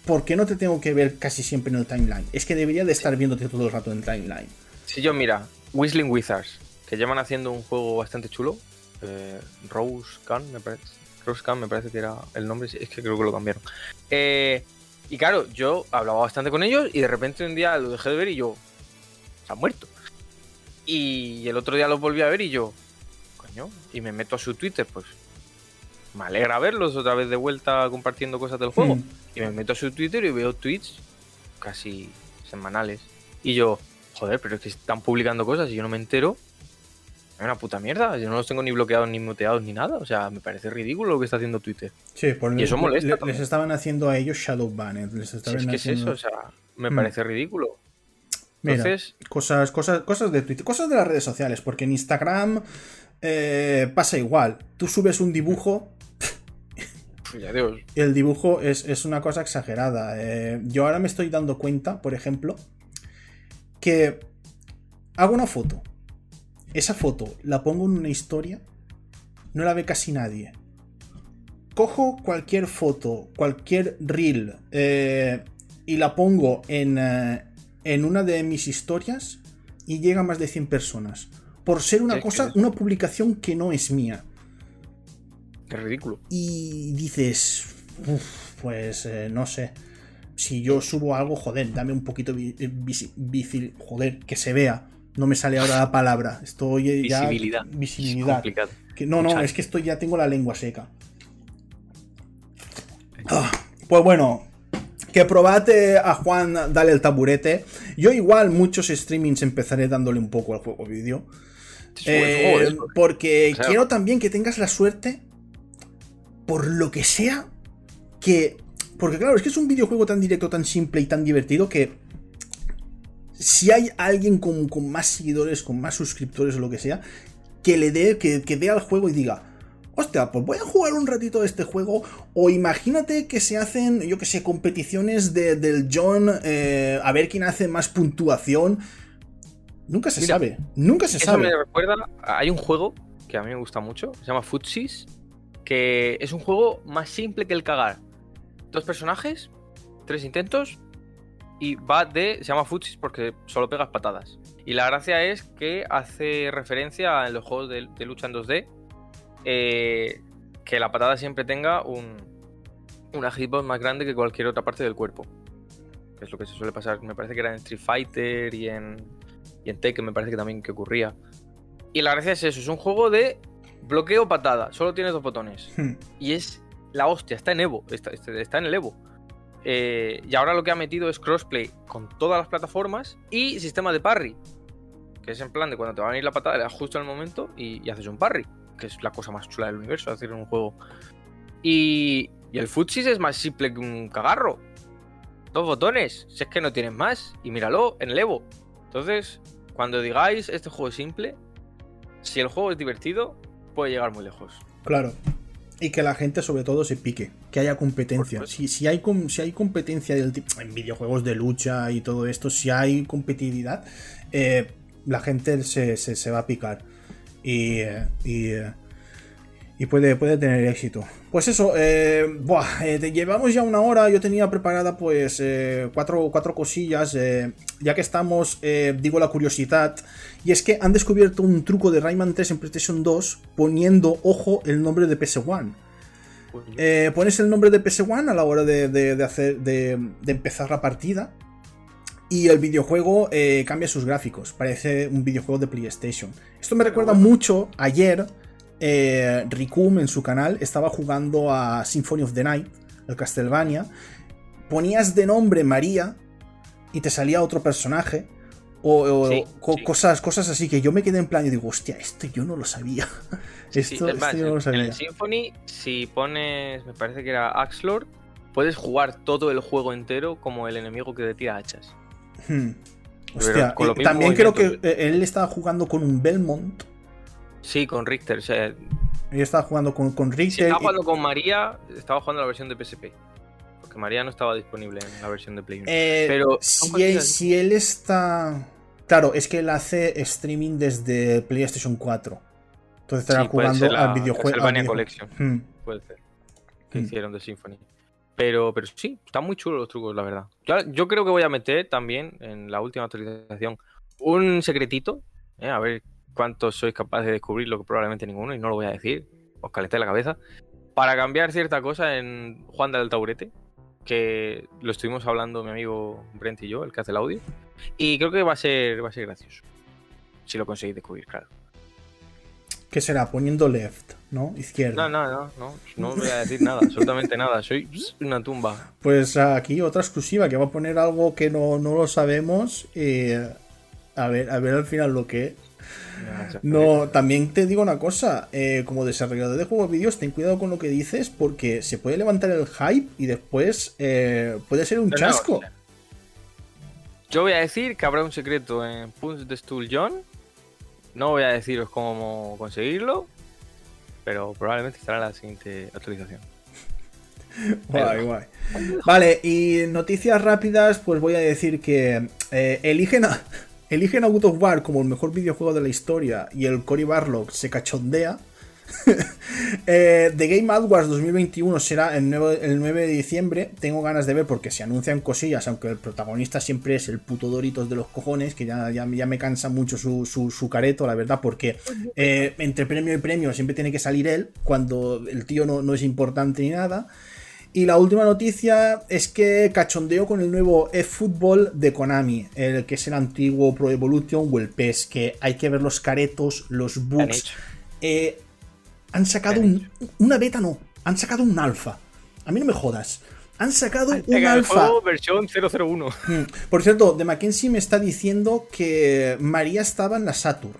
¿por qué no te tengo que ver casi siempre en el timeline? Es que debería de estar viéndote todo el rato en el timeline. Si yo, mira, Whistling Wizards, que llevan haciendo un juego bastante chulo. Eh, Rose Gun, me parece. Rose Gun, me parece que era el nombre, es que creo que lo cambiaron. Eh, y claro, yo hablaba bastante con ellos y de repente un día lo dejé de ver y yo. Se ha muerto. Y el otro día los volví a ver y yo, coño, y me meto a su Twitter, pues me alegra verlos otra vez de vuelta compartiendo cosas del juego. Hmm. Y me meto a su Twitter y veo tweets casi semanales. Y yo, joder, pero es que están publicando cosas y yo no me entero. Es una puta mierda. Yo no los tengo ni bloqueados, ni muteados, ni nada. O sea, me parece ridículo lo que está haciendo Twitter. Sí, por y eso molesta. les estaban haciendo a ellos Shadow Banned. Les estaban es que es eso, o sea, me hmm. parece ridículo. Entonces, cosas, cosas, cosas de Twitter, cosas de las redes sociales, porque en Instagram eh, pasa igual. Tú subes un dibujo. Dios. El dibujo es, una cosa exagerada. Eh, yo ahora me estoy dando cuenta, por ejemplo, que hago una foto. Esa foto la pongo en una historia, no la ve casi nadie. Cojo cualquier foto, cualquier reel, eh, y la pongo en, en una de mis historias y llega a más de 100 personas. Por ser una cosa, una publicación que no es mía. Qué ridículo. Y dices, pues eh, no sé. Si yo subo algo, joder, dame un poquito de joder, que se vea. No me sale ahora la palabra. Estoy ya. Visibilidad. Visibilidad. que, no, no, es que estoy ya tengo la lengua seca. Ah, pues bueno, que probate a Juan, dale el taburete. Yo igual muchos streamings empezaré dándole un poco al juego vídeo. Eh, porque quiero también que tengas la suerte, por lo que sea, que... Porque claro, es que es un videojuego tan directo, tan simple y tan divertido que... Si hay alguien con, más seguidores, con más suscriptores o lo que sea, que le dé, que, que dé al juego y diga, hostia, pues voy a jugar un ratito de este juego. O imagínate que se hacen, yo que sé, competiciones de, del John, eh, a ver quién hace más puntuación. Nunca se sabe, nunca se sabe. me recuerda, hay un juego que a mí me gusta mucho, se llama Futsis, que es un juego más simple que el cagar. Dos personajes, tres intentos, y va de. Se llama Futsis porque solo pegas patadas. Y la gracia es que hace referencia a los juegos de, de lucha en 2D eh, que la patada siempre tenga un, una hitbox más grande que cualquier otra parte del cuerpo. Que es lo que se suele pasar. Me parece que era en Street Fighter y en, y en Tekken, me parece que también que ocurría. Y la gracia es eso: es un juego de bloqueo patada. Solo tienes dos botones. Hmm. Y es la hostia, está en Evo. Está, está en el Evo. Eh, y ahora lo que ha metido es crossplay con todas las plataformas y sistema de parry. Que es en plan de cuando te va a venir la patada, le justo en el momento y haces un parry que es la cosa más chula del universo, hacer un juego. Y, y el Futsis es más simple que un cagarro. Dos botones, si es que no tienes más. Y míralo en el Evo. Entonces, cuando digáis este juego es simple, si el juego es divertido, puede llegar muy lejos. Claro. Y que la gente sobre todo se pique, que haya competencia. Si, si, hay, si hay competencia del en videojuegos de lucha y todo esto, si hay competitividad, eh, la gente se, se, se va a picar. Y, y puede, puede tener éxito. Pues eso, eh, eh llevamos ya una hora, yo tenía preparada pues eh, cuatro, cuatro, cosillas, eh, ya que estamos, digo la curiosidad, y es que han descubierto un truco de Rayman 3 en PlayStation 2 poniendo, ojo, el nombre de PS1. pones el nombre de PS1 a la hora de, hacer, de, empezar la partida y el videojuego cambia sus gráficos, parece un videojuego de PlayStation. Esto me recuerda mucho ayer eh, Ricum en su canal estaba jugando a Symphony of the Night, el Castlevania. Ponías de nombre María y te salía otro personaje. O, Cosas, cosas así que yo me quedé en plan y digo, hostia, esto yo no lo sabía. esto, yo no lo sabía. En el Symphony, si pones, me parece que era Axlord, puedes jugar todo el juego entero como el enemigo que te tira hachas. Hmm. Hostia, también creo que él estaba jugando con un Belmont Sí, con Richter. O sea, Yo estaba jugando con, con Richter. estaba jugando con María, estaba jugando la versión de PSP. Porque María no estaba disponible en la versión de Play eh, Pero si él, está. Claro, es que él hace streaming desde PlayStation 4. Entonces estará jugando al videojuego. Castlevania Collection. Hmm. Puede ser. Que hmm. hicieron de Symphony. Pero, pero sí, están muy chulos los trucos, la verdad. Yo, yo, creo que voy a meter también en la última actualización un secretito. Eh, a ver cuántos sois capaces de descubrir lo que probablemente ninguno, y no lo voy a decir, os calenté la cabeza, para cambiar cierta cosa en Juan del Taurete, que lo estuvimos hablando mi amigo Brent y yo, el que hace el audio, y creo que va a ser, va a ser gracioso, si lo conseguís descubrir, claro. ¿Qué será? Poniendo left, ¿no? Izquierda. No, no, no, no, no voy a decir nada, absolutamente nada, soy una tumba. Pues aquí otra exclusiva, que va a poner algo que no, no lo sabemos, y a ver, a ver al final lo que no, también te digo una cosa, eh, como desarrollador de juegos vídeos, ten cuidado con lo que dices porque se puede levantar el hype y después eh, puede ser un chasco. yo voy a decir que habrá un secreto en Punch de Stool John. No voy a deciros cómo conseguirlo, pero probablemente estará en la siguiente actualización. guay, guay. Vale, y noticias rápidas, pues voy a decir que eh, eligen a eligen a God of War como el mejor videojuego de la historia y el Cory Barlog se cachondea, eh, The Game Awards 2021 será el 9, de diciembre. Tengo ganas de ver porque se anuncian cosillas, aunque el protagonista siempre es el puto Doritos de los cojones, que ya, ya, me cansa mucho su, careto, la verdad, porque eh, entre premio y premio siempre tiene que salir él, cuando el tío no, no es importante ni nada. Y la última noticia es que cachondeo con el nuevo eFootball de Konami, el que es el antiguo Pro Evolution o el PES, que hay que ver los caretos, los bugs. Eh, han sacado una beta, no, han sacado un alfa. A mí no me jodas. Han sacado un alfa. versión 001. Hmm. Por cierto, de Mackenzie me está diciendo que María estaba en la Saturn.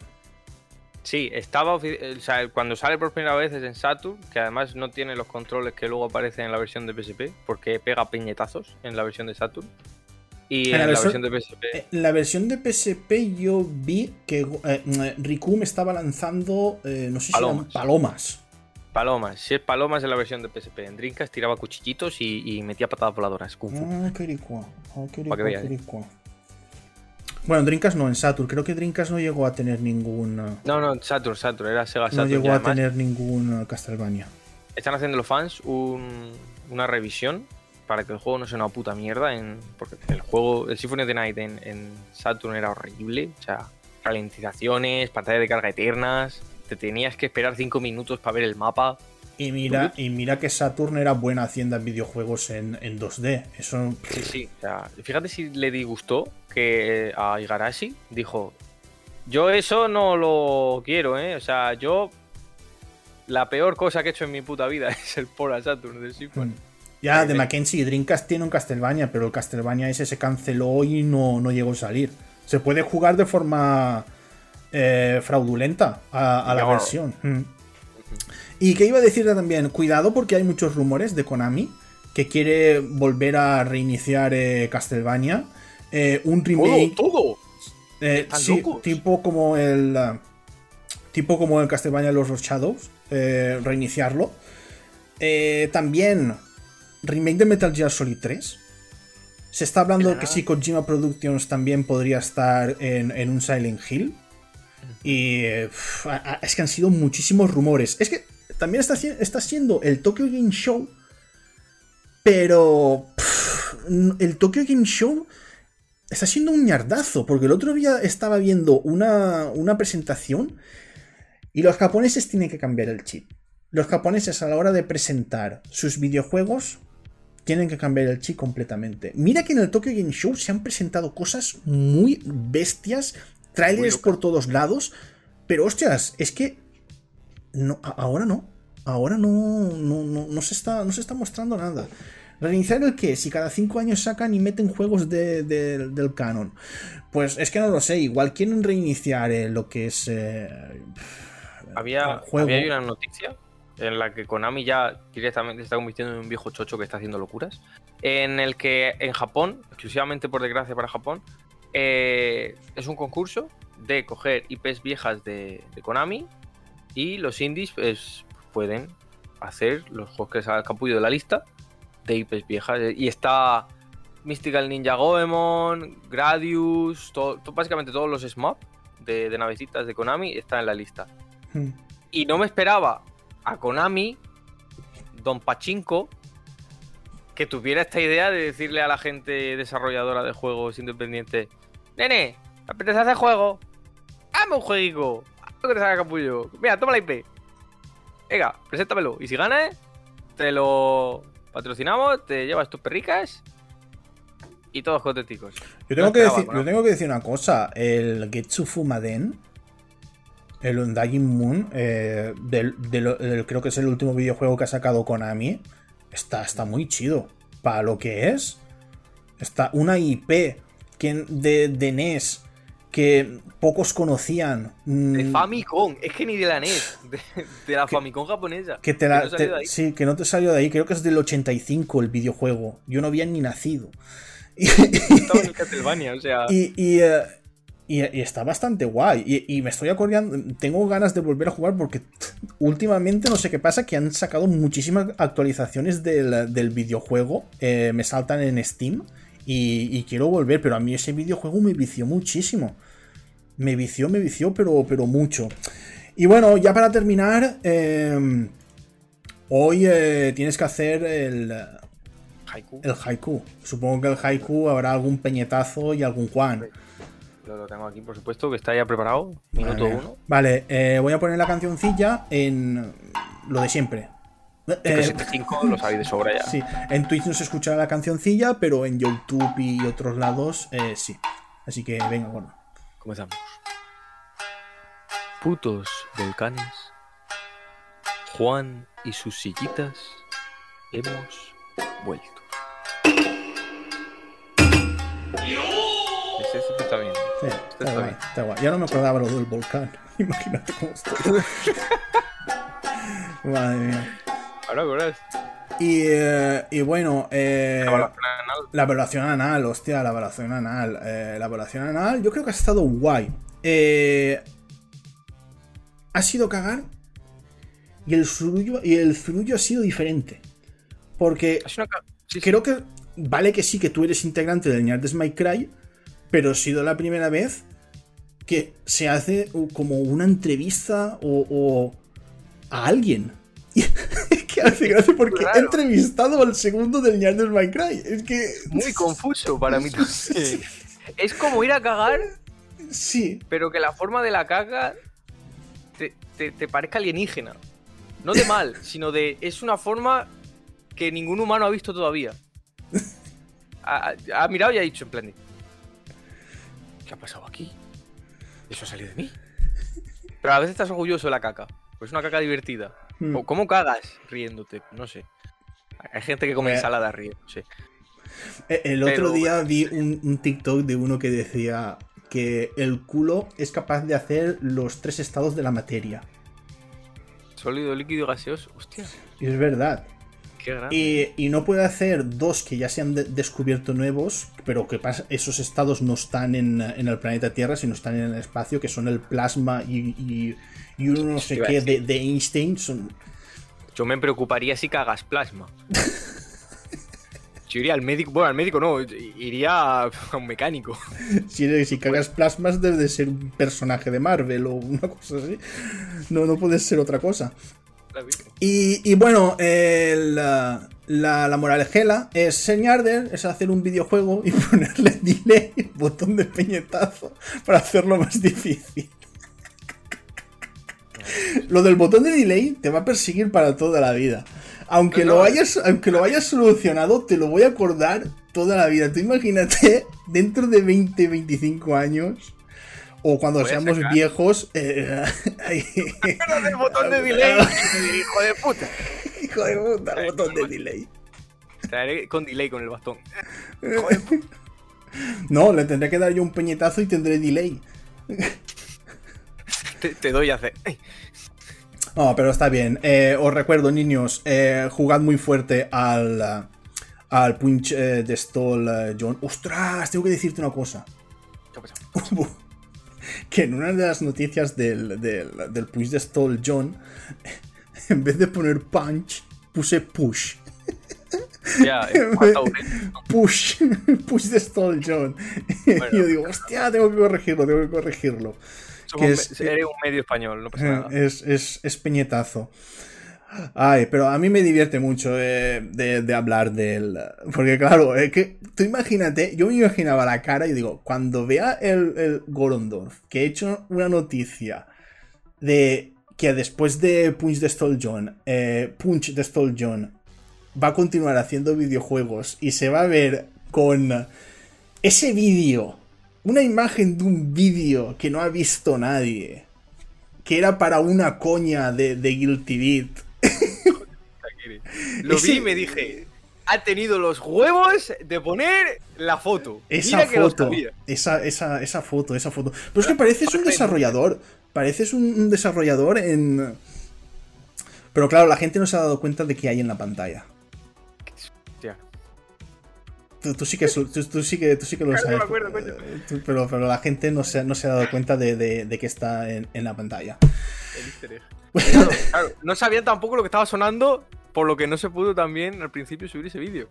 Sí, estaba. O sea, cuando sale por primera vez es en Saturn, que además no tiene los controles que luego aparecen en la versión de PSP, porque pega peñetazos en la versión de Saturn. Y en, la, versión, de PSP. En la versión de PSP yo vi que eh, Riku me estaba lanzando, eh, no sé si palomas. palomas. Palomas, si es palomas en la versión de PSP. En Dreamcast tiraba cuchillitos y, metía patadas voladoras. Ah, qué ah, qué bueno, Dreamcast no, en Saturn. Creo que Dreamcast no llegó a tener ningún. Uh, no, no, Saturn, Saturn, era Sega Saturn. No llegó a tener ningún uh, Castlevania. Están haciendo los fans una revisión para que el juego no sea una puta mierda. En, porque el juego, el Symphony of the Night en, Saturn era horrible. O sea, ralentizaciones, pantallas de carga eternas. Te tenías que esperar 5 minutos para ver el mapa. Y mira, y mira que Saturn era buena hacienda en videojuegos en, 2D. Eso. Sí, sí. O sea, fíjate si le disgustó que a Igarashi dijo: Yo eso no lo quiero, ¿eh? O sea, yo. La peor cosa que he hecho en mi puta vida es el Pora Saturn de Symphony. Ya, de Mackenzie Dreamcast tiene un Castlevania, pero el Castlevania ese se canceló y no, no llegó a salir. Se puede jugar de forma eh, fraudulenta a, la versión. Mm. Y que iba a decirte también, cuidado porque hay muchos rumores de Konami que quiere volver a reiniciar eh, Castlevania. Eh, un remake. ¡Todo! Eh, sí, tipo como el. tipo como el Castlevania Los Shadows. reiniciarlo. también. Remake de Metal Gear Solid 3. Se está hablando de que sí, Kojima Productions también podría estar en, en un Silent Hill. Y es que han sido muchísimos rumores. Es que también está, está siendo el Tokyo Game Show, pero el Tokyo Game Show está siendo un ñardazo, porque el otro día estaba viendo una, una presentación y los japoneses tienen que cambiar el chip. Los japoneses a la hora de presentar sus videojuegos tienen que cambiar el chip completamente. Mira que en el Tokyo Game Show se han presentado cosas muy bestias, trailers por todos lados, pero hostias, es que no, ahora no. Ahora no, no, no, se está, no se está mostrando nada. ¿Reiniciar el qué? Si cada cinco años sacan y meten juegos del canon. Pues es que no lo sé. Igual quieren reiniciar eh, lo que es. Eh, había, había una noticia en la que Konami ya directamente se está convirtiendo en un viejo chocho que está haciendo locuras. En el que en Japón, exclusivamente por desgracia para Japón, eh, es un concurso de coger IPs viejas de, Konami y los indies pues, pueden hacer los juegos que se han capullo de la lista de IPs viejas. Y está Mystical Ninja Goemon, Gradius, básicamente todos los SMAP de, de, navecitas de Konami están en la lista. Hmm. Y no me esperaba a Konami, Don Pachinko, que tuviera esta idea de decirle a la gente desarrolladora de juegos independientes, nene, ¿me apetece hacer juego? Hazme un jueguito, que te salga capullo. Mira, toma la IP. Venga, preséntamelo. Y si ganas, te lo patrocinamos, te llevas tus perricas y todos contenticos. Yo tengo, que decir, yo tengo que decir una cosa. El Getsu Fumaden, el Undying Moon, eh, creo que es el último videojuego que ha sacado Konami, está, está muy chido. Para lo que es. Está una IP que, de, de NES que pocos conocían. De mm, Famicom, es que ni de la NES, de, la Famicom japonesa. Que te la, sí, que no te salió de ahí, creo que es del 85 el videojuego. Yo no había ni nacido. Estaba en el Castlevania, o sea. Y, eh, y, está bastante guay. Y, me estoy acordando. Tengo ganas de volver a jugar porque últimamente no sé qué pasa. Que han sacado muchísimas actualizaciones del, videojuego. Eh, me saltan en Steam. Y, quiero volver, pero a mí ese videojuego me vició muchísimo. Me vició, me vició, pero, pero mucho. Y bueno, ya para terminar, em, hoy eh, tienes que hacer el haiku. el haiku. Supongo que el haiku habrá algún peñetazo y algún Juan. Lo, tengo aquí, por supuesto, que está ya preparado. Minuto vale. uno. Vale, eh, voy a poner la cancioncilla en lo de siempre. Eh, lo sabéis de sobra ya. Sí, en Twitch no se escucha la cancioncilla, pero en YouTube y otros lados eh, sí. Así que venga, bueno. Comenzamos. Putos volcanes, Juan y sus sillitas, hemos vuelto. Ese, está bien. Sí, está, bien. está guay. Ya no me acordaba lo del volcán. Imagínate cómo estoy. Madre mía. Y, eh, y bueno, eh, la evaluación anal, hostia, la evaluación anal. Eh, la evaluación anal, yo creo que ha estado guay. ha sido cagar y el zurullo, y el ha sido diferente. Porque creo que vale que sí que tú eres integrante del Ñardes My Cry, pero ha sido la primera vez que se hace como una entrevista o a alguien. Que hace gracia porque he entrevistado al segundo del Ñardos My Cry. Es que. Muy confuso para mí Es como ir a cagar. Sí. Pero que la forma de la caga te, parezca alienígena. No de mal, sino de. Es una forma que ningún humano ha visto todavía. Ha, mirado y ha dicho en plan ¿Qué ha pasado aquí? ¿Eso ha salido de mí? Pero a veces estás orgulloso de la caca. Pues es una caca divertida. Hmm. ¿Cómo cagas riéndote? No sé. Hay gente que come eh, ensalada riendo, sí. Eh, el otro día vi un, TikTok de uno que decía que el culo es capaz de hacer los tres estados de la materia. Sólido, líquido, gaseoso. Hostia. Y es verdad. Y, y, no puede hacer dos que ya se han descubierto nuevos, pero que esos estados no están en, el planeta Tierra, sino están en el espacio, que son el plasma y, y uno no sé qué de, de, Einstein. Son... Yo me preocuparía si cagas plasma. Yo iría al médico, bueno, al médico no, iría a un mecánico. Si, si cagas plasmas debe ser un personaje de Marvel o una cosa así. No, no puede ser otra cosa. Y, y bueno, el, la, la moralejela es señarder, es hacer un videojuego y ponerle delay, botón de peñetazo, para hacerlo más difícil. Lo del botón de delay te va a perseguir para toda la vida. Aunque, lo hayas, aunque lo hayas solucionado, te lo voy a acordar toda la vida. Tú imagínate, dentro de 20, 25 años, o cuando seamos viejos. Eh, el botón de delay, hijo de puta. Hijo de puta, el botón de delay. Traeré con delay con el bastón. no, le tendré que dar yo un peñetazo y tendré delay. te, doy a hacer. No, pero está bien. Eh, os recuerdo, niños, eh, jugad muy fuerte al, al punch eh, de Stall John. ¡Ostras! Tengo que decirte una cosa. ¿Qué pasa? que en una de las noticias del, del, del punch de Stall John, en vez de poner punch, puse push. Ya, push, push de Stall John. y yo digo, hostia, tengo que corregirlo, tengo que corregirlo. Que es, eres un medio español, no pasa nada. Es, es, es peñetazo. Ay, pero a mí me divierte mucho de, hablar del. Porque, claro, es que tú imagínate, yo me imaginaba la cara y digo, cuando vea el, el Gorondorf, que he hecho una noticia de que después de Punch de Stall John, eh, Punch de Stall John va a continuar haciendo videojuegos y se va a ver con ese vídeo, una imagen de un vídeo que no ha visto nadie, que era para una coña de, de Guilty Beat lo vi y me dije, ha tenido los huevos de poner la foto. Esa foto, esa, esa, esa, foto, esa foto. Pero es que pareces un desarrollador. Pareces un, desarrollador en. Pero claro, la gente no se ha dado cuenta de qué hay en la pantalla. Tú, sí que, tú, sí que, tú sí que lo sabes. Eh, pero, pero, la gente no se, no se ha dado cuenta de, de, que está en, en, la pantalla. no sabían tampoco lo que estaba sonando por lo que no se pudo también al principio subir ese vídeo.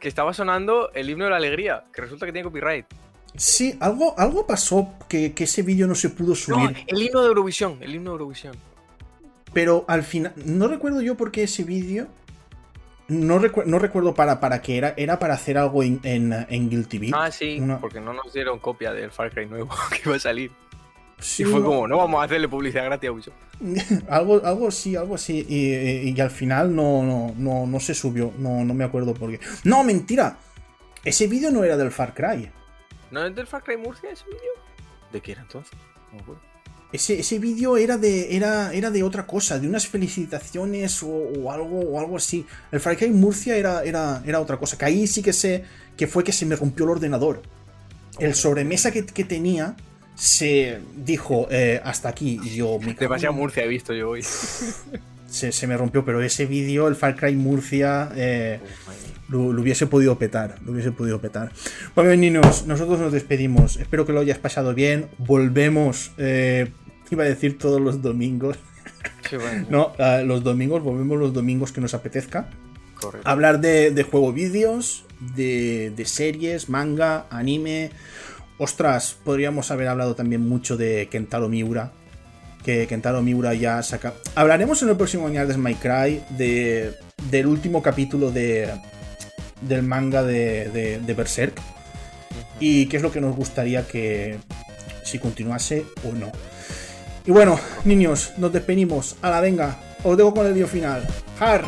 Que estaba sonando el himno de la alegría, que resulta que tiene copyright. Sí, algo, algo pasó que, ese vídeo no se pudo subir. el himno de Eurovisión, el himno de Eurovisión. Pero al final, no recuerdo yo por qué ese vídeo. No, no recuerdo para, para qué era. Era para hacer algo en, en, Guilty Beat. Ah, sí, porque no nos dieron copia del Far Cry nuevo que iba a salir y fue como, no vamos a hacerle publicidad gratis a Ubisoft. algo, algo así, algo así. Y, al final no, no, no, se subió. No, no me acuerdo por qué. ¡No, mentira! Ese vídeo no era del Far Cry. ¿No es del Far Cry Murcia ese vídeo? ¿De qué era entonces? No me acuerdo. Ese, ese vídeo era de, era, era de otra cosa, de unas felicitaciones o, algo, o algo así. El Far Cry Murcia era, era, era otra cosa. Que ahí sí que sé que fue que se me rompió el ordenador. El sobremesa que, que tenía se dijo eh, hasta aquí y yo... Me Demasiado Murcia he visto yo hoy. se, me rompió, pero ese vídeo, el Far Cry Murcia, eh, lo, hubiese podido petar, lo hubiese podido petar. Bueno, niños, nosotros nos despedimos. Espero que lo hayas pasado bien. Volvemos, eh, iba a decir todos los domingos. no, los domingos, volvemos los domingos que nos apetezca. Hablar de, de juego vídeos, de, de series, manga, anime Ostras, podríamos haber hablado también mucho de Kentaro Miura. Que Kentaro Miura ya saca. Hablaremos en el próximo año de My Cry de, del último capítulo de, del manga de, de, Berserk. Y qué es lo que nos gustaría que. si continuase o no. Y bueno, niños, nos despedimos. A la venga, os dejo con el vídeo final. ¡Har!